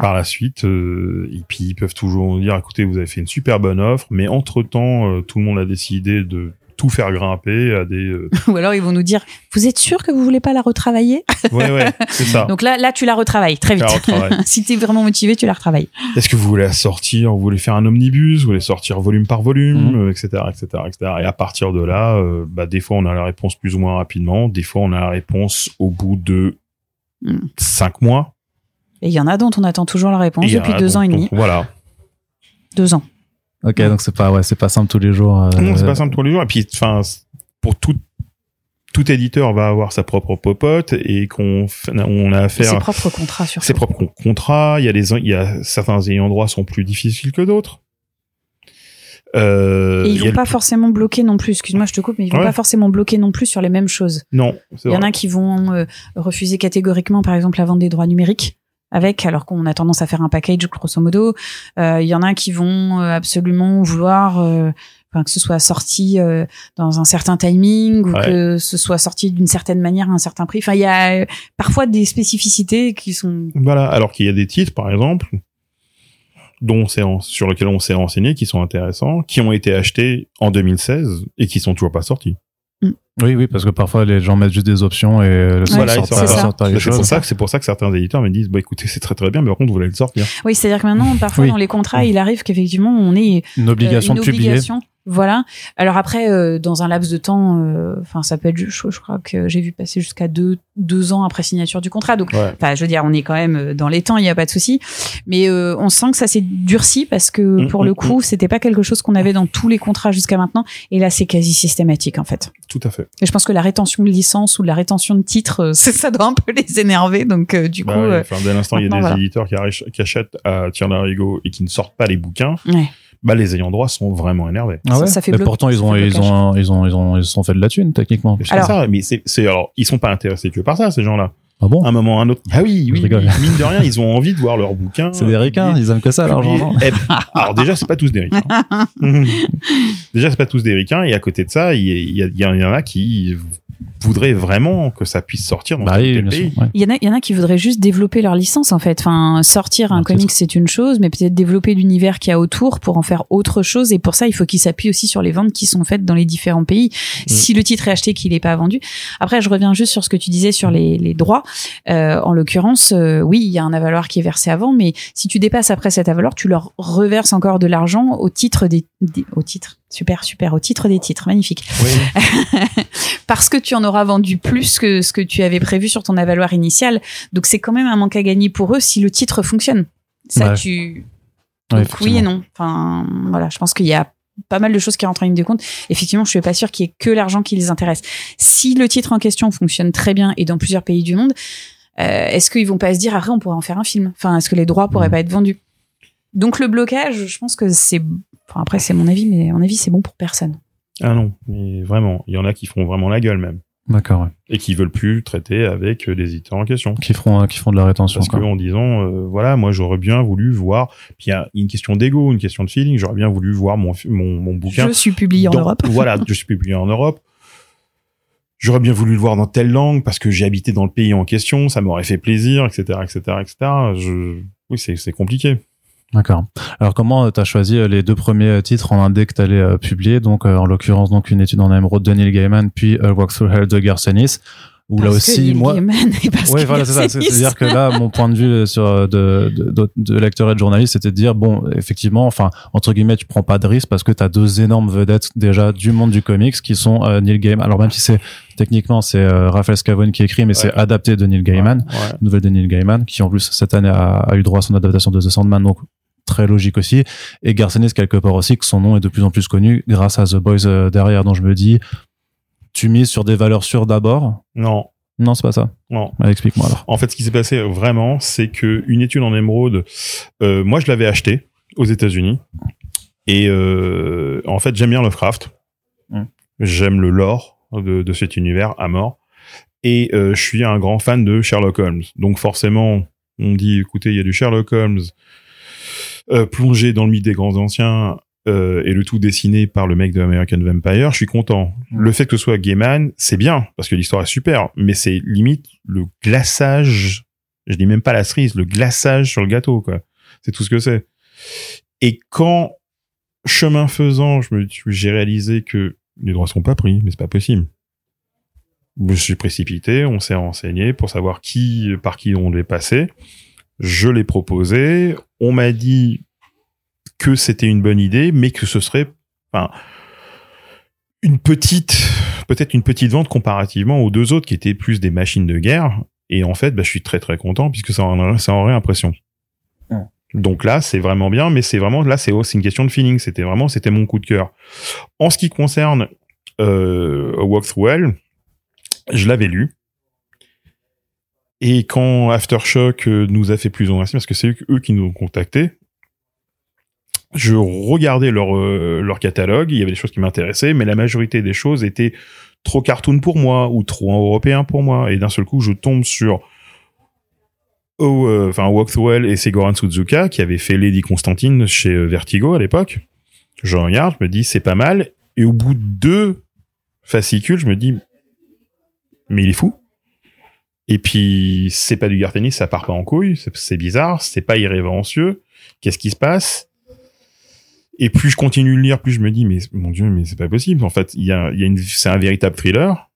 Par la suite, euh, et puis ils peuvent toujours dire écoutez, vous avez fait une super bonne offre, mais entre temps, tout le monde a décidé de tout faire grimper à des. euh, Ou alors ils vont nous dire vous êtes sûr que vous voulez pas la retravailler? Ouais, ouais, c'est ça. Donc là, là tu la retravailles très Tu vite. si t'es vraiment motivé, tu la retravailles. Est-ce que vous voulez la sortir, vous voulez faire un omnibus, vous voulez sortir volume par volume, etc., etc., etc. Et à partir de là, euh, bah, des fois on a la réponse plus ou moins rapidement, des fois on a la réponse au bout de Mm. cinq mois. Et il y en a dont on attend toujours la réponse depuis deux ans et demi. voilà. Deux ans. Ok, donc c'est pas, ouais, c'est pas simple tous les jours. euh, Non, c'est pas simple tous les jours. Et puis, enfin, pour tout, tout éditeur va avoir sa propre popote et qu'on on a Et affaire ses propres contrats sur ses propres con- contrats. Il y a des, il y a certains ayants droit sont plus difficiles que d'autres. Euh, Et ils vont le- pas forcément bloquer non plus. Excuse-moi, je te coupe, mais ils vont Ouais. pas forcément bloquer non plus sur les mêmes choses. Non, Il y en a qui vont euh, refuser catégoriquement, par exemple, la vente des droits numériques avec, alors qu'on a tendance à faire un package grosso modo. Euh, Il y en a qui vont euh, absolument vouloir euh, que ce soit sorti euh, dans un certain timing ou Ouais. que ce soit sorti d'une certaine manière à un certain prix. Enfin, il y a euh, parfois des spécificités qui sont Voilà, alors qu'il y a des titres, par exemple, dont on sur lesquels on s'est renseigné, qui sont intéressants, qui ont été achetés en 2016 et qui sont toujours pas sortis. Oui, oui, parce que parfois les gens mettent juste des options et euh, le Voilà, sort sort les C'est pour ça. que c'est pour ça que certains éditeurs me disent bah écoutez c'est très très bien mais par contre vous voulez le sortir. Oui, c'est-à-dire que maintenant, parfois Oui. dans les contrats, il arrive qu'effectivement, on ait Une obligation euh, une de publier. obligation. Voilà. Alors après, euh, dans un laps de temps, euh, enfin, ça peut être, je, je crois que j'ai vu passer jusqu'à deux, deux ans après signature du contrat. Donc, Ouais. enfin, je veux dire, on est quand même euh, dans les temps, il n'y a pas de souci. Mais euh, on sent que ça s'est durci parce que Mm, pour mm, le coup, c'était pas quelque chose qu'on avait dans tous les contrats jusqu'à maintenant. Et là, c'est quasi systématique en fait. Tout à fait. Et je pense que la rétention de licence ou la rétention de titre, euh, ça, doit un peu les énerver. Donc, euh, du Bah coup, ouais, enfin, dès l'instant il y a des voilà. éditeurs qui, achètent à tir d'arigot et qui ne sortent pas les bouquins, ouais. Bah les ayants droit sont vraiment énervés. Ah ouais Ça- ça fait Et bloc- pourtant, ils ont, ils ont, ils ont, ils ont, ils se sont fait de la thune, techniquement. C'est Alors- ça, mais c'est c'est- alors ils sont pas intéressés que par ça ces gens-là. Ah bon? À un moment ou à un autre. Ah oui, Je oui, rigole. mine de rien, ils ont envie de voir leurs bouquins. C'est des ricains, ils aiment que ça, l'argent. non Eh, alors déjà, c'est pas tous des ricains. déjà, c'est pas tous des ricains. Et à côté de ça, il y, il y a- il y en a qui voudraient vraiment que ça puisse sortir dans Bah oui, pays. sûr. ouais. Il y en a, il y en a qui voudraient juste développer leur licence en fait. Enfin, sortir un Un comic c'est une chose, mais peut-être développer l'univers qu'il y a autour pour en faire autre chose. Et pour ça, il faut qu'ils s'appuient aussi sur les ventes qui sont faites dans les différents pays. Si le titre est acheté, qu'il n'est pas vendu. Après, je reviens juste sur ce que tu disais sur les, les droits. Euh, en l'occurrence, euh, oui, il y a un avaloir qui est versé avant, mais si tu dépasses après cet avaloir, tu leur reverses encore de l'argent au titre des, des- au titre. Super, super, au titre des titres, magnifique. Parce que tu en auras vendu plus que ce que tu avais prévu sur ton avaloir initial. Donc c'est quand même un manque à gagner pour eux si le titre fonctionne. Ça, Ouais. tu. Ouais, Donc, oui et non. Enfin, voilà, je pense qu'il y a pas mal de choses qui rentrent en ligne de compte. Effectivement, je suis pas sûre qu'il y ait que l'argent qui les intéresse. Si le titre en question fonctionne très bien et dans plusieurs pays du monde, euh, est-ce qu'ils vont pas se dire après on pourrait en faire un film? Enfin, est-ce que les droits pourraient Mhm. pas être vendus? Donc le blocage, je pense que c'est. Enfin, après, c'est mon avis, mais à mon avis, c'est bon pour personne. Ah non, mais vraiment, il y en a qui font vraiment la gueule même D'accord, ouais. et qui veulent plus traiter avec euh, les éditeurs en question. Qui feront, qui font de la rétention, Parce que quoi. en disant, euh, voilà, moi j'aurais bien voulu voir. Puis il y a une question d'ego, une question de feeling. J'aurais bien voulu voir mon mon, mon bouquin. Je suis publié en Europe. Voilà, je suis publié en Europe. J'aurais bien voulu le voir dans telle langue parce que j'ai habité dans le pays en question, ça m'aurait fait plaisir, etc., etc., etc. Je... Oui, c'est compliqué. D'accord. Alors comment tu as choisi euh, les deux premiers euh, titres en indé que tu allais publier? Donc euh, en l'occurrence donc une étude en émeraude de Neil Gaiman puis euh, Walk Through Hell de Garcenis. où là Parce aussi moi que voilà, c'est ça. Garcenis. C'est-à-dire que là, mon point de vue sur euh, de, de, de, de lecteur et de journaliste, c'était de dire bon, effectivement, enfin entre guillemets, tu prends pas de risque parce que tu as deux énormes vedettes déjà du monde du comics qui sont euh, Neil Gaiman. Alors même si c'est techniquement c'est euh, Raphaël Scavone qui écrit, mais c'est adapté de Neil Gaiman, Ouais. nouvelle de Neil Gaiman, qui en plus cette année a, a eu droit à son adaptation de The Sandman, donc très logique aussi. Et Garcenis quelque part aussi que son nom est de plus en plus connu grâce à The Boys euh, derrière. Donc je me dis, tu mises sur des valeurs sûres d'abord. Non, Non, c'est pas ça. non. Explique-moi alors. En fait, ce qui s'est passé vraiment, c'est que une étude en émeraude, euh, moi, je l'avais acheté aux États-Unis, et euh, en fait, j'aime bien Lovecraft. Mm. J'aime le lore de, de cet univers à mort, et euh, je suis un grand fan de Sherlock Holmes. Donc forcément, on dit, écoutez, il y a du Sherlock Holmes euh, plongé dans le mythe des grands anciens. euh, et le tout dessiné par le mec de American Vampire, je suis content. Le fait que ce soit Gaiman, c'est bien, parce que l'histoire est super, mais c'est limite le glaçage, je dis même pas la cerise, le glaçage sur le gâteau, quoi. C'est tout ce que c'est. Et quand, chemin faisant, je me, j'ai réalisé que les droits sont pas pris, mais c'est pas possible. Je me suis précipité, on s'est renseigné pour savoir qui, par qui on devait passer. Je l'ai proposé. On m'a dit que c'était une bonne idée, mais que ce serait, enfin, une petite, peut-être une petite vente comparativement aux deux autres qui étaient plus des machines de guerre. Et en fait, bah, je suis très très content puisque ça en, ça en aurait impression. Ouais. Donc là, c'est vraiment bien, mais c'est vraiment là, c'est c'est une question de feeling. C'était vraiment, c'était mon coup de cœur. En ce qui concerne euh, Walk Through Hell, je l'avais lu. Et quand Aftershock euh, nous a fait plus en merci, parce que c'est eux, qui nous ont contactés, je regardais leur, euh, leur catalogue, il y avait des choses qui m'intéressaient, mais la majorité des choses étaient trop cartoon pour moi ou trop européen pour moi. Et d'un seul coup, je tombe sur oh, euh, enfin Hell et Segoran Suzuka qui avait fait Lady Constantine chez euh, Vertigo à l'époque. Je regarde, je me dis c'est pas mal. Et au bout de deux fascicules, je me dis mais il est fou. Et puis c'est pas du Gartenis, ça part pas en couille, c'est- bizarre, c'est pas irrévérencieux. Qu'est-ce qui se passe? Et plus je continue de lire, plus je me dis mais mon dieu, mais c'est pas possible. En fait, il y a, y a c'est un véritable thriller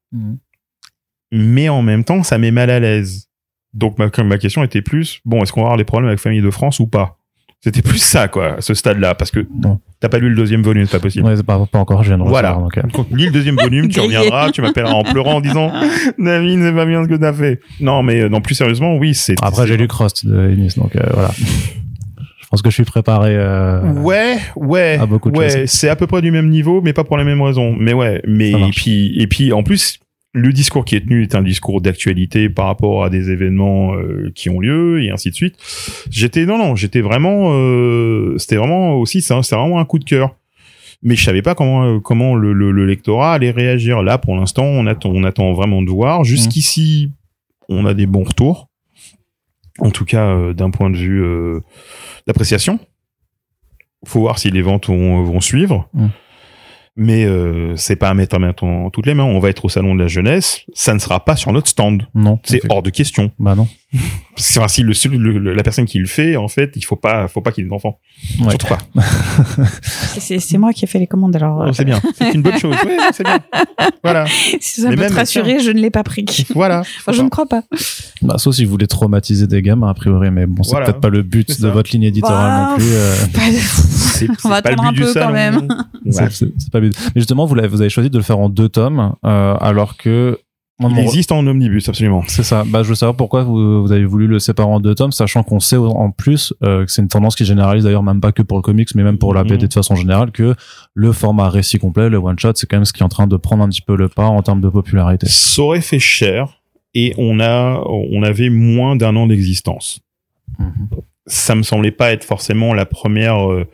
mais en même temps, ça met mal à l'aise. Donc ma, ma question était plus, bon, est-ce qu'on va avoir des problèmes avec Famille de France ou pas? C'était plus ça, quoi, à ce stade-là, parce que Non. t'as pas lu le deuxième volume, c'est pas possible. Ouais, c'est pas, pas encore, je viens de Voilà. recevoir, donc, euh, Quand tu lis le deuxième volume, tu reviendras, tu m'appelleras en pleurant en disant David, c'est pas bien ce que t'as fait. Non, mais euh, non, plus sérieusement, oui, c'est. Après, j'ai lu Crost de Ennis, donc euh, voilà. je pense que je suis préparé. Euh, Ouais, ouais, à beaucoup de ouais, c'est à peu près du même niveau, mais pas pour les mêmes raisons. Mais ouais, mais et puis et puis en plus, le discours qui est tenu est un discours d'actualité par rapport à des événements euh, qui ont lieu et ainsi de suite. J'étais non non, j'étais vraiment, euh, c'était vraiment aussi c'était vraiment un coup de cœur. Mais je savais pas comment euh, comment le, le, le lectorat allait réagir. Là, pour l'instant, on attend on attend vraiment de voir. Jusqu'ici, on a des bons retours. En tout cas, euh, d'un point de vue d'appréciation. Faut voir si les ventes vont, vont suivre. Mm. Mais euh, c'est pas à mettre en toutes les mains. On va être au salon de la jeunesse. Ça ne sera pas sur notre stand. Non. C'est hors de question. Bah non. C'est enfin, si le, le- le- la personne qui le fait, en fait, il faut pas, faut pas qu'il ait d'enfants. Ouais. Surtout pas. C'est c'est moi qui ai fait les commandes, alors euh, c'est bien. C'est une bonne chose. Ouais, c'est bien. Voilà. si ça Mais peut même, te rassurer, je ne l'ai pas pris. Voilà. Enfin, je ne crois pas. Bah, sauf si vous voulez traumatiser des gamins, a priori, mais bon, c'est Voilà. peut-être pas le but de votre ligne éditoriale Bah, non plus. euh, C'est On va pas le attendre but un du peu quand salon. même. Ouais. c'est- pas le but. Mais justement, vous, avez choisi de le faire en deux tomes, euh, alors que. Il mon- existe en omnibus, absolument. C'est ça. Bah, je veux savoir pourquoi vous, vous avez voulu le séparer en deux tomes, sachant qu'on sait en plus euh, que c'est une tendance qui généralise d'ailleurs même pas que pour le comics, mais même pour la Mhm. BD de façon générale, que le format récit complet, le one shot, c'est quand même ce qui est en train de prendre un petit peu le pas en termes de popularité. Ça aurait fait cher et on a, on avait moins d'un an d'existence. Ça me semblait pas être forcément la première. euh,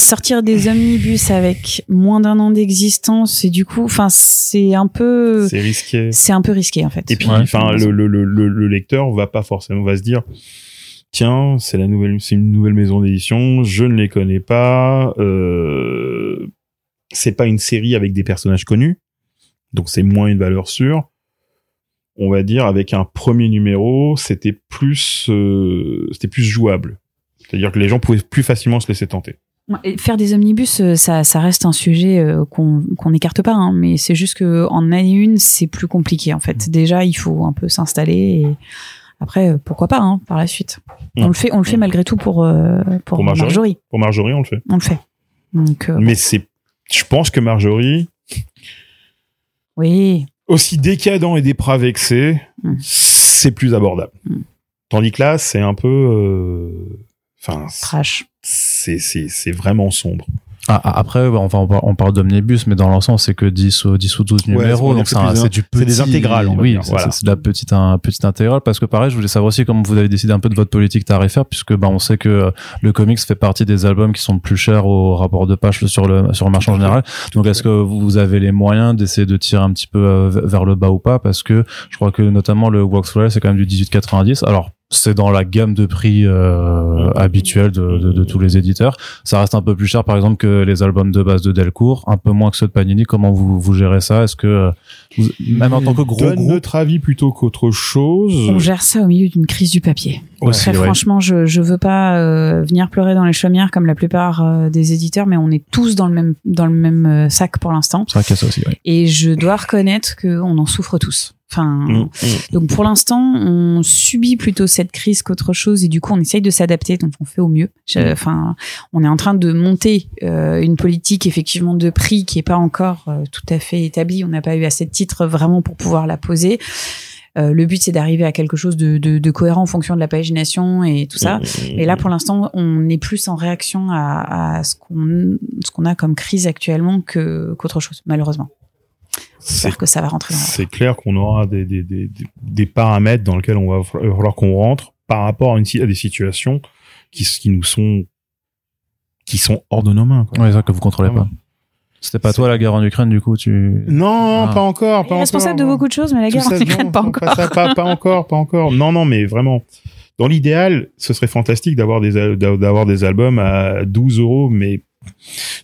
sortir des omnibus avec moins d'un an d'existence, et du coup, enfin, c'est un peu, c'est risqué. c'est un peu risqué en fait. Et puis, enfin, le, le, le, le, le lecteur va pas forcément va se dire, tiens, c'est la nouvelle, c'est une nouvelle maison d'édition, je ne les connais pas, euh, c'est pas une série avec des personnages connus, donc c'est moins une valeur sûre. On va dire avec un premier numéro, c'était plus, euh, c'était plus jouable. C'est-à-dire que les gens pouvaient plus facilement se laisser tenter. Et faire des omnibus, euh, ça, ça reste un sujet euh, qu'on n'écarte pas, hein, mais c'est juste que en année une, c'est plus compliqué en fait. Déjà, il faut un peu s'installer et après, euh, pourquoi pas hein, par la suite. On le fait, on le fait Ouais. malgré tout pour euh, pour, Pour Marjorie. Marjorie. Pour Marjorie, on le fait. On le fait. Donc euh, Mais c'est, je pense que Marjorie, oui, aussi décadent et dépravé que c'est, Mm. c'est plus abordable. Mm. Tandis que là, c'est un peu, euh, trash. C'est, c'est, c'est vraiment sombre. Ah, ah, après, on parle, on parle d'omnibus, mais dans l'ensemble, c'est que 10 ou, 10 ou 12 Ouais, numéros. donc c'est du des petit- intégrales, on va Oui, c'est voilà. c'est- c'est de la petite, un, petite intégrale. Parce que pareil, je voulais savoir aussi comment vous avez décidé un peu de votre politique tarifaire, puisque bah, on sait que euh, le comics fait partie des albums qui sont plus chers au rapport de page sur le, sur le marché en général. Donc est-ce que vous avez les moyens d'essayer de tirer un petit peu euh, vers le bas ou pas? Parce que je crois que notamment le Wax c'est quand même du 18,90. Alors, c'est dans la gamme de prix euh, habituelle de, de, de tous les éditeurs. Ça reste un peu plus cher, par exemple, que les albums de base de Delcourt, un peu moins que ceux de Panini. Comment vous, vous gérez ça? Est-ce que, euh, vous- même en tant que gros Donne groupe, notre avis plutôt qu'autre chose. On gère ça au milieu d'une crise du papier. Aussi, Très ouais. franchement, je je veux pas euh, venir pleurer dans les chaumières comme la plupart euh, des éditeurs, mais on est tous dans le même dans le même euh, sac pour l'instant. c'est vrai qu'il y a ça aussi. ouais. Et je dois reconnaître qu'on en souffre tous. Enfin, Mm, mm. donc pour l'instant, on subit plutôt cette crise qu'autre chose, et du coup, on essaye de s'adapter, donc on fait au mieux. Je- Enfin, on est en train de monter euh, une politique effectivement de prix qui est pas encore euh, tout à fait établie. On n'a pas eu assez de titres vraiment pour pouvoir la poser. Euh, le but, c'est d'arriver à quelque chose de, de, de cohérent en fonction de la pagination et tout ça. Mais là, pour l'instant, on est plus en réaction à, à ce qu'on ce qu'on a comme crise actuellement que qu'autre chose, malheureusement. c'est J'espère que ça va rentrer dans la c'est clair qu'on aura des, des, des, des- des paramètres dans lesquels on va il va falloir qu'on rentre par rapport à, une, si- à des situations qui, qui nous sont qui sont hors de nos mains. quoi. Ouais, ça que vous contrôlez Vraiment. pas. C'était pas toi la guerre en Ukraine, du coup, tu. Non, Ah. pas encore. Il Pas est responsable encore, de beaucoup de choses, mais la guerre en Ukraine, non, pas encore. ça, pas, pas encore, pas encore. Non, non, mais vraiment. Dans l'idéal, ce serait fantastique d'avoir des d'avoir des albums à 12 euros, mais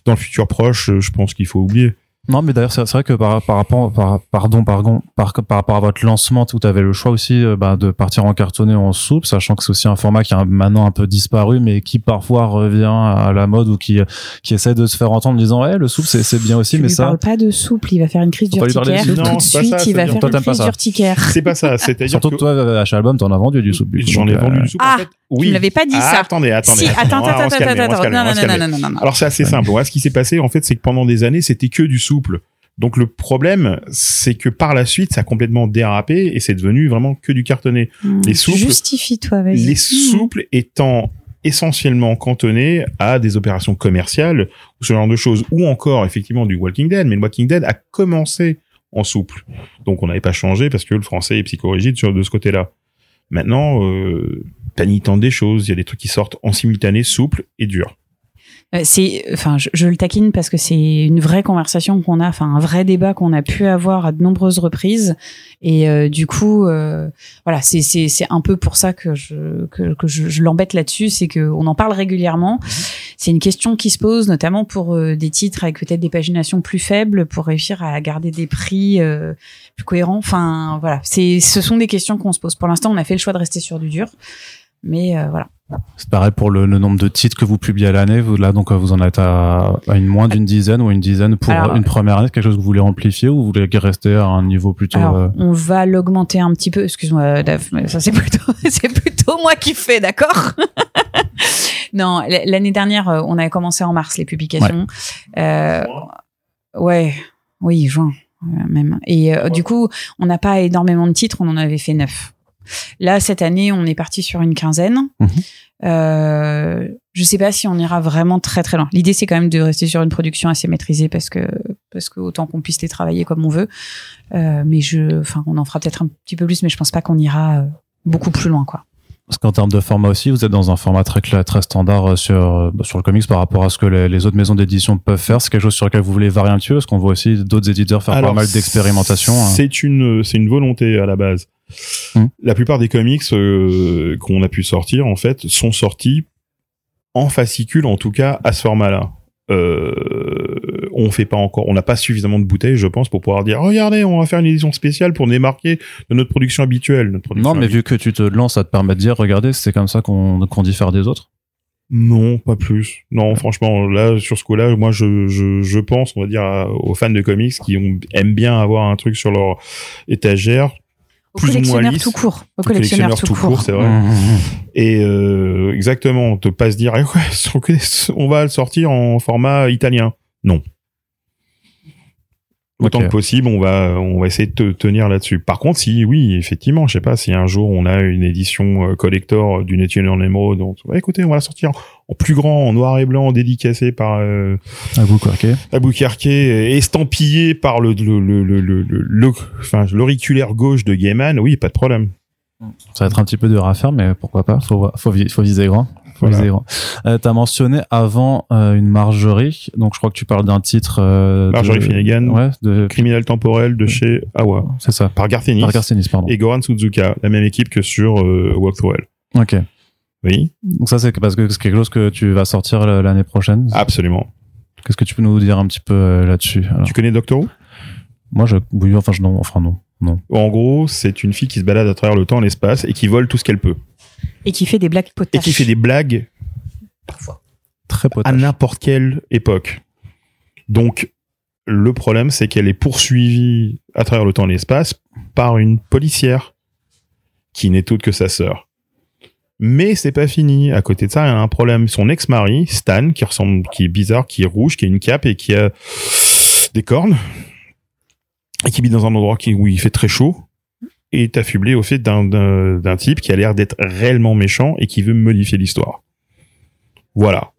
dans le futur proche, je pense qu'il faut oublier. Non, mais d'ailleurs, c'est vrai que par, par rapport, par, pardon, pardon, par, par rapport à votre lancement, où tu avais le choix aussi euh, bah, de partir en cartonné ou en soupe, sachant que c'est aussi un format qui a maintenant un peu disparu, mais qui parfois revient à la mode ou qui, qui essaie de se faire entendre en disant, ouais, le soupe, c'est bien aussi, Tu mais lui ça. parles pas de souple, il va faire une crise d'urticaire. de Tout de suite, ça, il va faire Toi, une crise d'urticaire. C'est pas ça. C'est-à-dire Surtout que toi, euh, chez Album, t'en as vendu du soupe. j'en ai vendu euh, du soupe. Ah, en fait. Oui. Tu me l'avais pas dit Ah, ça. Attendez, attendez. Si, attends, attends, attends, attends, on non, non, non, non, non. Alors c'est assez simple. Ce qui s'est passé, en fait, c'est que pendant des années, c'était que du souple. Donc le problème, c'est que par la suite, ça a complètement dérapé et c'est devenu vraiment que du cartonné. Hmm, Les souples- Justifie-toi, vas-y. Les souples étant essentiellement cantonnés à des opérations commerciales ou ce genre de choses, ou encore effectivement du Walking Dead. Mais le Walking Dead a commencé en souple, donc on n'avait pas changé parce que le français est psychorigide sur de ce côté-là. Maintenant, euh, Panini tente des choses. Il y a des trucs qui sortent en simultané, souple et dur. Euh, c'est enfin je, je le taquine parce que c'est une vraie conversation qu'on a enfin un vrai débat qu'on a pu avoir à de nombreuses reprises. Et euh, du coup euh, voilà c'est c'est c'est un peu pour ça que je que, que je, je l'embête là-dessus c'est que on en parle régulièrement. C'est une question qui se pose notamment pour euh, des titres avec peut-être des paginations plus faibles pour réussir à garder des prix euh, plus cohérents. Enfin voilà c'est ce sont des questions qu'on se pose. Pour l'instant on a fait le choix de rester sur du dur mais euh, voilà C'est pareil pour le, le nombre de titres que vous publiez à l'année. Vous, là, donc, euh, vous en êtes à, à une moins d'une dizaine ou une dizaine pour Alors, une première année. C'est quelque chose que vous voulez amplifier ou vous voulez rester à un niveau plutôt. Alors, euh, on va l'augmenter un petit peu. Excuse-moi, Dave, mais ça c'est plutôt, c'est plutôt moi qui fais, d'accord? Non, l'année dernière, euh, on avait commencé en mars les publications. Euh, ouais, oui, juin euh, même. Et euh, du coup, on n'a pas énormément de titres. On en avait fait neuf. Là, cette année, on est parti sur une quinzaine. Mhm. Euh, je sais pas si on ira vraiment très très loin. L'idée, c'est quand même de rester sur une production assez maîtrisée parce que parce que autant qu'on puisse les travailler comme on veut. Euh, mais je, enfin, on en fera peut-être un petit peu plus, mais je pense pas qu'on ira euh, beaucoup plus loin, quoi. Parce qu'en termes de format aussi, vous êtes dans un format très très standard euh, sur euh, sur le comics par rapport à ce que les, les autres maisons d'édition peuvent faire. C'est quelque chose sur lequel vous voulez varier un petit peu, parce qu'on voit aussi d'autres éditeurs faire pas mal d'expérimentation. hein. C'est une, c'est une volonté à la base. Hmm. La plupart des comics euh, qu'on a pu sortir, en fait, sont sortis en fascicule, en tout cas à ce format-là. Euh, on fait pas encore, on n'a pas suffisamment de bouteilles, je pense, pour pouvoir dire regardez, on va faire une édition spéciale pour démarquer de notre production habituelle. Notre production Non, mais vu que tu te lances, ça te permet de dire, regardez, c'est comme ça qu'on qu'on diffère des autres. Non, pas plus. Non, franchement, là, sur ce coup-là, moi, je, je, je pense, on va dire, à- aux fans de comics qui ont, aiment bien avoir un truc sur leur étagère. Au Plus ou moins collectionneur lisse. tout court. Au Aux collectionneur tout court. c'est vrai. Mmh, mmh, Et euh, exactement, te pas se dire, eh ouais, on va le sortir en format italien. Non. Autant que possible, on va, on va essayer de te tenir là-dessus. Par contre, si, oui, effectivement, je sais pas, si un jour on a une édition euh, collector d'une Etienne en émeraude, donc, ouais, écoutez, on va la sortir en plus grand, en noir et blanc, dédicacé par euh. Albuquerque, euh, estampillé par le, le, le, le, le, le- enfin, l'auriculaire gauche de Gaiman, oui, pas de problème. Ça va être un petit peu dur à faire, mais pourquoi pas? Faut, faut, faut viser grand. Voilà. Euh, T'as mentionné avant euh, une Marjorie, donc je crois que tu parles d'un titre. Euh, Marjorie de- Finnegan. Ouais, de. Criminel temporel de chez Awa, C'est ça. par Garth Ennis. Par Garcenis, pardon. et Goran Suzuka, la même équipe que sur euh, Walk Through Hell. Ok. Oui, Donc ça, c'est parce que c'est quelque chose que tu vas sortir l'année prochaine. absolument. Qu'est-ce que tu peux nous dire un petit peu là-dessus Tu connais Doctor Who? Moi, je, oui, enfin, je, non, enfin, non. Non. En gros, c'est une fille qui se balade à travers le temps et l'espace et qui vole tout ce qu'elle peut. Et qui fait des blagues Et potaches. qui fait des blagues Très à potache. n'importe quelle époque. Donc, le problème, c'est qu'elle est poursuivie à travers le temps et l'espace par une policière qui n'est autre que sa sœur. Mais c'est pas fini. À côté de ça, elle a un problème. Son ex-mari, Stan, qui ressemble, qui est bizarre, qui est rouge, qui a une cape et qui a des cornes, et qui vit dans un endroit qui, où il fait très chaud, est affublé au fait d'un, d'un, d'un type qui a l'air d'être réellement méchant et qui veut modifier l'histoire. Voilà.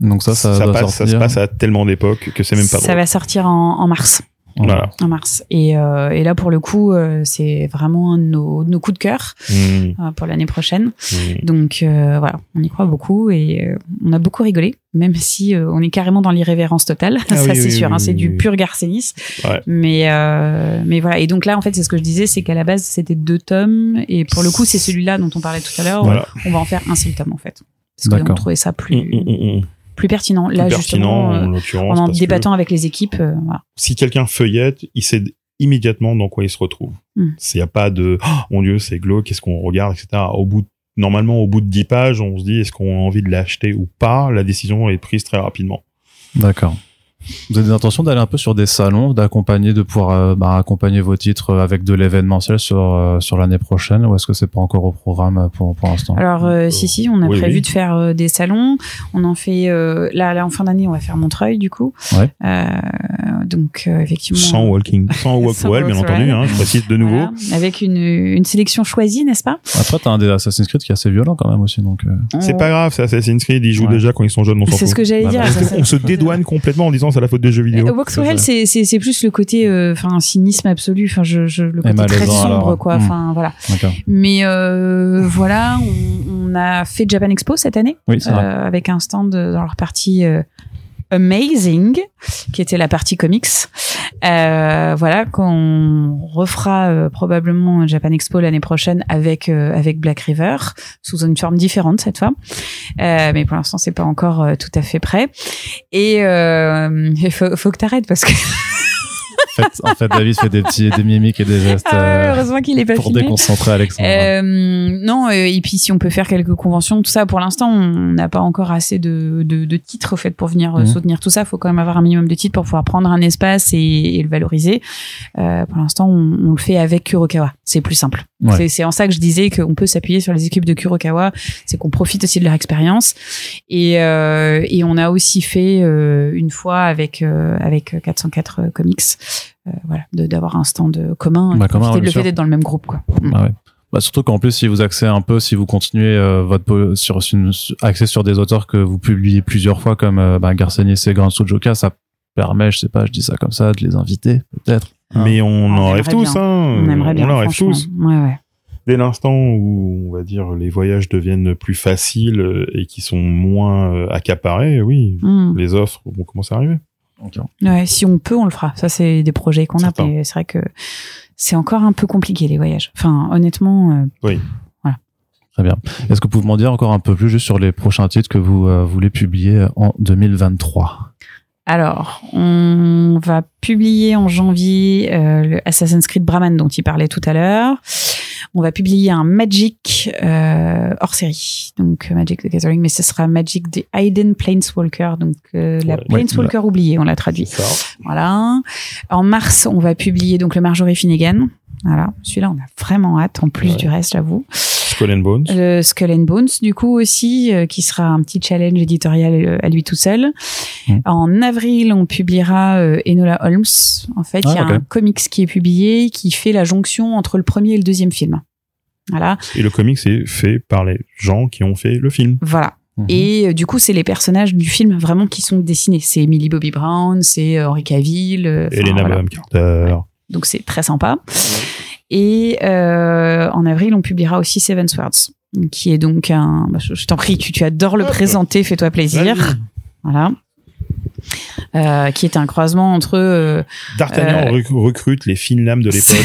Donc ça, ça, ça, va passe, ça se passe à tellement d'époques que c'est même pas Ça drôle. va sortir en, en mars. Voilà. En mars. Et, euh, et là, pour le coup, euh, c'est vraiment un de nos, de nos coups de cœur Mmh, euh, pour l'année prochaine. mmh. Donc euh, voilà, on y croit beaucoup et euh, on a beaucoup rigolé, même si euh, on est carrément dans l'irrévérence totale. Ah ça oui, c'est oui, sûr, oui, hein, c'est oui, du pur Garcenis. Ouais. Mais euh, mais voilà. Et donc là, en fait, c'est ce que je disais, c'est qu'à la base c'était deux tomes et pour le coup, c'est celui-là dont on parlait tout à l'heure. Voilà. On va en faire un seul tome en fait. Parce qu'on trouvait ça plus Mmh, mmh, mmh. Plus pertinent. Plus Là pertinent justement, en euh, l'occurrence. en débattant avec les équipes, euh, voilà. si quelqu'un feuillette, il sait immédiatement dans quoi il se retrouve. Mm. S'il n'y a pas de oh, mon Dieu, c'est glauque, qu'est-ce qu'on regarde, etc. Au bout, de- normalement, au bout de 10 pages, on se dit est-ce qu'on a envie de l'acheter ou pas? La décision est prise très rapidement. D'accord. Vous avez des intentions d'aller un peu sur des salons, d'accompagner, de pouvoir euh, bah, accompagner vos titres euh, avec de l'événementiel sur euh, sur l'année prochaine, ou est-ce que c'est pas encore au programme pour pour l'instant? Alors euh, si si, on a oui, prévu oui. de faire euh, des salons. On en fait euh, là là en fin d'année, on va faire Montreuil du coup. Ouais. Euh, donc euh, effectivement. Sans walking, sans walk Sans well, bien entendu. Hein, je précise de nouveau. Voilà, avec une, une sélection choisie, n'est-ce pas? Après, t'as un des Assassin's Creed qui est assez violent quand même aussi, donc. euh, C'est pas grave, c'est Assassin's Creed, ils jouent Ouais. déjà quand ils sont jeunes, on s'en C'est ce que j'allais Bah, dire. bah, on se dédouane complètement en disant c'est la faute des jeux vidéo. Euh, Walk Through Hell, c'est c'est c'est plus le côté, euh, enfin cynisme absolu, enfin je, je le côté malaisant, très sombre alors. quoi. Hmm. Enfin voilà. Mais euh, voilà, on, on a fait Japan Expo cette année Oui, euh, avec un stand dans leur partie euh, Amazing, qui était la partie comics. Euh, voilà, qu'on refera euh, probablement Japan Expo l'année prochaine avec euh, avec Black River sous une forme différente cette fois. Euh, mais pour l'instant, c'est pas encore euh, tout à fait prêt. Et euh, il faut, faut que t'arrêtes parce que En fait, en fait, David fait des petits des mimiques et des gestes Ah ouais, euh, heureusement qu'il est pas pour filmé. déconcentrer Alexandre. Euh, non, euh, et puis si on peut faire quelques conventions, tout ça, pour l'instant, on n'a pas encore assez de, de, de titres au fait pour venir euh, Mhm. soutenir tout ça. Il faut quand même avoir un minimum de titres pour pouvoir prendre un espace et, et le valoriser. Euh, pour l'instant, on, on le fait avec Kurokawa. C'est plus simple. Ouais. C'est- en ça que je disais qu'on peut s'appuyer sur les équipes de Kurokawa. C'est qu'on profite aussi de leur expérience. Et, euh, et on a aussi fait euh, une fois avec euh, avec 404 Comics, voilà, de- d'avoir un stand commun. Bah, et commun, ouais, de le fait d'être dans le même groupe, quoi. Mm. Ah ouais. Bah, surtout qu'en plus, si vous axez un peu, si vous continuez euh, votre sur une, axé sur des auteurs que vous publiez plusieurs fois, comme euh, bah, Garcenis et Grand Sujoka, ça permet, je sais pas, je dis ça comme ça, de les inviter, peut-être. Hein. Mais on, On en rêve tous, bien. hein. On aimerait bien. en rêve tous. Ouais, ouais. Dès l'instant où, on va dire, les voyages deviennent plus faciles euh, et qui sont moins euh, accaparés, oui, Mm. les offres vont commencer à arriver. Ouais, si on peut, on le fera. Ça, c'est des projets qu'on a. Mais C'est vrai que c'est encore un peu compliqué les voyages. Enfin, honnêtement, euh, Très bien. Est-ce que vous pouvez m'en dire encore un peu plus juste sur les prochains titres que vous euh, voulez publier en 2023 alors, on va publier en janvier euh, le Assassin's Creed Brahman dont il parlait tout à l'heure. On va publier un Magic euh, hors série, donc euh, Magic the Gathering, mais ce sera Magic the Hidden Planeswalker, donc euh, la Ouais. Planeswalker oubliée, on l'a traduit. Voilà. En mars, on va publier donc le Marjorie Finnegan. Voilà, celui-là, on a vraiment hâte, en plus Ouais. du reste, j'avoue. Skull and Bones. Le Skull and Bones, du coup, aussi, euh, qui sera un petit challenge éditorial euh, à lui tout seul. En avril, on publiera euh, Enola Holmes. En fait, il y a Ah, ok. un comics qui est publié qui fait la jonction entre le premier et le deuxième film. Voilà, Et le comic, c'est fait par les gens qui ont fait le film. voilà. Mhm. Et euh, du coup, c'est les personnages du film vraiment qui sont dessinés. C'est Millie Bobby Brown, c'est Henry Cavill. euh, Elena voilà. Bonham Carter. Donc c'est très sympa. Et euh, en avril, on publiera aussi Seven Swords, qui est donc un. bah, je t'en prie, tu, tu adores le Hop. présenter, fais-toi plaisir. Vas-y. Voilà. Euh, qui est un croisement entre euh, D'Artagnan rec- recrute les fines lames de l'époque.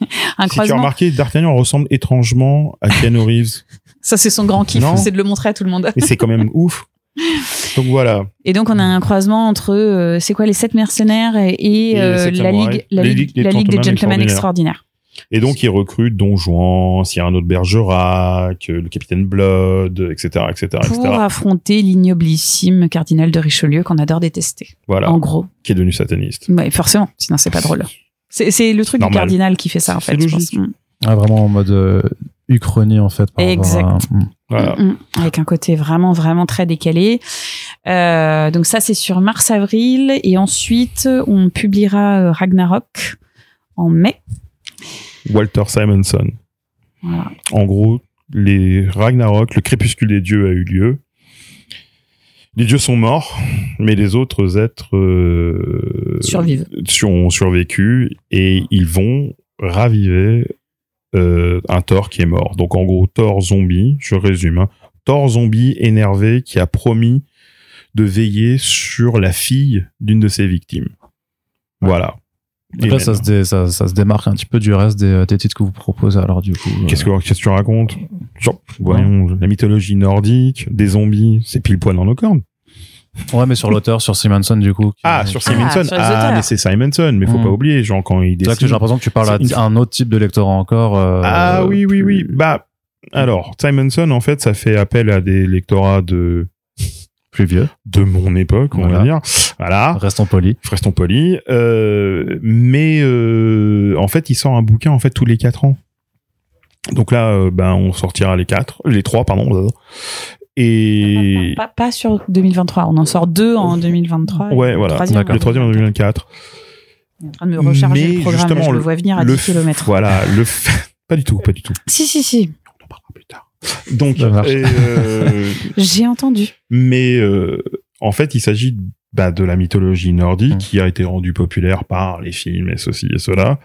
un si tu as croisement. remarqué, D'Artagnan ressemble étrangement à Keanu Reeves. Ça, c'est son grand kiff, Non. c'est de le montrer à tout le monde. Mais c'est quand même ouf. Donc voilà. Et donc, on a un croisement entre, euh, c'est quoi, les sept mercenaires et, euh, la, ligue, la, ligue, des la Ligue des gentlemen gentlemen extraordinaires. Et donc, il recrute Don Juan, Cyrano de Bergerac, euh, le capitaine Blood, etc., etc., Pour etc. affronter l'ignoblissime cardinal de Richelieu qu'on adore détester. Voilà. En gros. Qui est devenu sataniste. Ouais, forcément, sinon c'est pas drôle. C'est c'est le truc Normal. du cardinal qui fait ça, en fait. je logique. pense. Mm. Ah, vraiment en mode euh, uchronie en fait. par Exact. à- Mm. Voilà. Mm. Avec un côté vraiment, vraiment très décalé. Euh, donc ça, c'est sur mars-avril. Et ensuite, on publiera Ragnarok en mai. Walter Simonson. Voilà. En gros, les Ragnarok, le crépuscule des dieux a eu lieu. Les dieux sont morts, mais les autres êtres euh, Survivent. sur- ont survécu et ils vont raviver euh, un Thor qui est mort. Donc en gros, Thor zombie, je résume, hein. Thor zombie énervé qui a promis de veiller sur la fille d'une de ses victimes. Voilà. Là, ça se, dé- ça, ça se démarque un petit peu du reste des, des titres que vous proposez. Alors du coup, euh, Qu'est-ce que, qu'est-ce que tu racontes Genre, voyons, la mythologie nordique, des zombies, c'est pile poil dans nos cornes. ouais, mais sur l'auteur, sur Simonson du coup. Ah, sur Ah, Simonson. Ah, auteurs. mais c'est Simonson, mais faut Mm. pas oublier, genre quand il C'est que décide. j'ai l'impression que tu parles à une- un autre type de lectorat encore. euh, Ah oui, oui, plus- oui. Bah, alors, Simonson, en fait, ça fait appel à des lectorats de, Plus vieux. de mon époque, on va dire. Voilà. Restons polis. Restons polis. Euh, mais, euh, en fait, il sort un bouquin, en fait, tous les quatre ans. Donc là, euh, ben, on sortira les quatre, les trois, pardon. Et, Pas, pas sur 2023. On en sort deux en 2023. et Ouais, le voilà. troisième le troisième en 2024. Il est en train de me recharger Mais le programme. justement, là, je le le- vois venir à le 10 f- km. Voilà, le f- pas du tout, pas du tout. Si, si, si. On en parlera plus tard. Donc, Ça marche. et, euh, J'ai entendu. mais euh, en fait, il s'agit bah, de la mythologie nordique Mm. qui a été rendue populaire par les films et ceci et cela.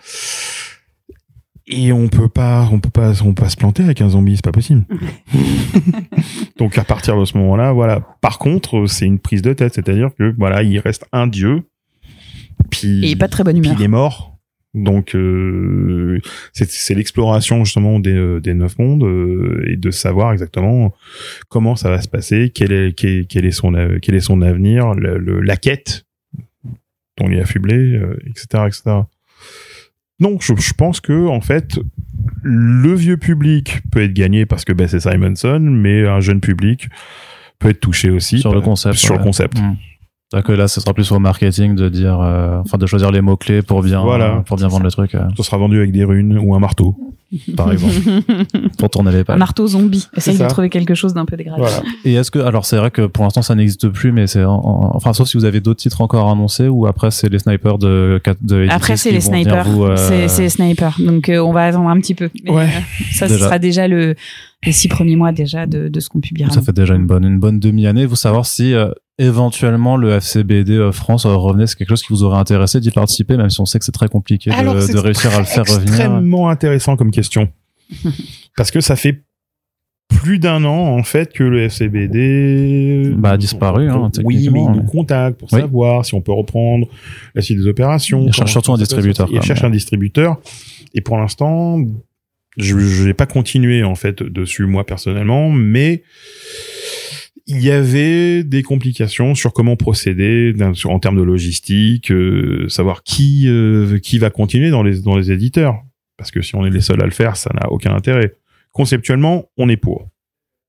Et on peut pas, on peut pas, on peut pas se planter avec un zombie, c'est pas possible. Donc à partir de ce moment-là, voilà. Par contre, c'est une prise de tête, c'est-à-dire que voilà, il reste un dieu, puis Et pas de très bonne puis humeur. il est mort. Donc euh, c'est c'est l'exploration justement des, euh, des neuf mondes euh, et de savoir exactement comment ça va se passer, quel est quel, quel est son a- quel est son avenir, le, le- la quête dont il est affublé, euh, etc., etc. Donc je, je pense que en fait le vieux public peut être gagné parce que ben, c'est Simonson, mais un jeune public peut être touché aussi Sur le concept, Sur le concept. Mm. C'est-à-dire que là, ce sera plus au marketing de dire, euh, enfin, de choisir les mots clés pour bien, Voilà. pour bien vendre le truc, euh, Ce sera vendu avec des runes ou un marteau. par exemple, pour tourner les Un pages. marteau zombie. Essaye de trouver quelque chose d'un peu dégradé. Voilà. Et est-ce que, alors, c'est vrai que pour l'instant, ça n'existe plus, mais c'est, en- en- enfin, sauf si vous avez d'autres titres encore annoncés ou après, c'est les snipers de, de Après, c'est les snipers. euh, C'est c'est les snipers. Donc, euh, on va attendre un petit peu. Mais, Ouais. euh, ça, ce Déjà. sera déjà le, les six premiers mois déjà de, de ce qu'on publiera. Ça fait déjà une bonne, une bonne demi-année. Vous savoir si euh, éventuellement le FCBD euh, France euh, revenait, c'est quelque chose qui vous aurait intéressé d'y participer, même si on sait que c'est très compliqué de, Alors, c'est de réussir à le faire revenir. extrêmement intéressant comme question. Parce que ça fait plus d'un an, en fait, que le FCBD Bah, a disparu, hein, oui, mais techniquement, il nous mais- contacte pour Oui. savoir si on peut reprendre la suite des opérations. Il cherche surtout un distributeur, Il cherche un distributeur. Et pour l'instant, je n'ai pas continué, en fait, dessus, moi, personnellement, mais il y avait des complications sur comment procéder sur- en termes de logistique, euh, savoir qui euh, qui va continuer dans les dans les éditeurs, parce que si on est les seuls à le faire, ça n'a aucun intérêt. conceptuellement, on est pour.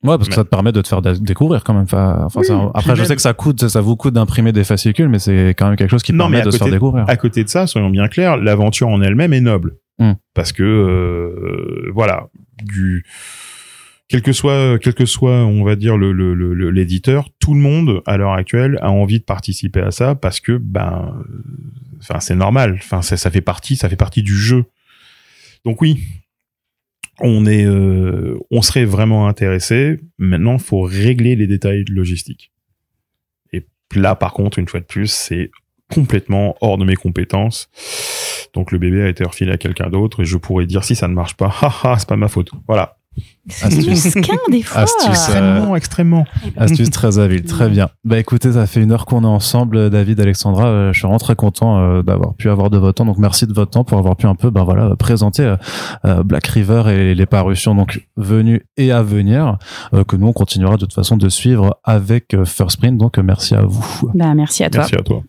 Ouais, parce que ça te permet de te faire dé- découvrir quand même. Enfin, enfin, Oui, ça- après, je même- sais que ça coûte, ça vous coûte d'imprimer des fascicules, mais c'est quand même quelque chose qui Non, permet de se faire découvrir. À côté de ça, soyons bien clairs, l'aventure en elle-même est noble. Hmm. Parce que, euh, voilà, du, quel que soit, quel que soit, on va dire, le, le, le- le- l'éditeur, tout le monde, à l'heure actuelle, a envie de participer à ça parce que, ben, euh, enfin, c'est normal. Enfin, ça, ça fait partie, ça fait partie du jeu. Donc oui, on est, euh, on serait vraiment intéressé. Maintenant, faut régler les détails de logistique. Et là, par contre, une fois de plus, c'est complètement hors de mes compétences. Donc le bébé a été refilé à quelqu'un d'autre et je pourrais dire si ça ne marche pas, c'est pas ma faute. Voilà. C'est Astuce. mesquin des fois. Astuce, euh, Extrêmement, extrêmement. Astuce très habile, très bien. Bah écoutez, ça fait une heure qu'on est ensemble, David, Alexandra. Euh, Je suis vraiment très content euh, d'avoir pu avoir de votre temps. Donc merci de votre temps pour avoir pu un peu, ben voilà, présenter Black River et les parutions donc venues et à venir que nous on continuera de toute façon de suivre avec First Print. Donc merci à vous. Bah, merci à toi. Merci à toi.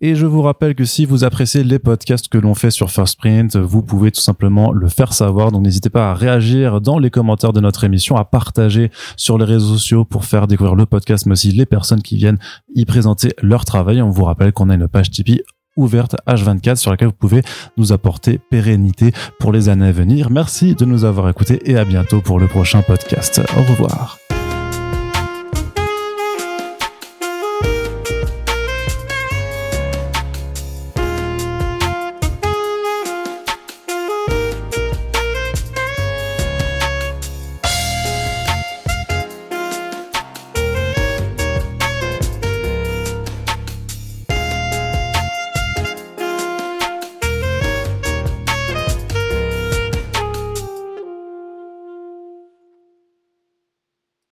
Et je vous rappelle que si vous appréciez les podcasts que l'on fait sur First Print, vous pouvez tout simplement le faire savoir. Donc n'hésitez pas à réagir dans les commentaires de notre émission, à partager sur les réseaux sociaux pour faire découvrir le podcast, mais aussi les personnes qui viennent y présenter leur travail. On vous rappelle qu'on a une page Tipeee ouverte H24 sur laquelle vous pouvez nous apporter pérennité pour les années à venir. Merci de nous avoir écoutés et à bientôt pour le prochain podcast. Au revoir.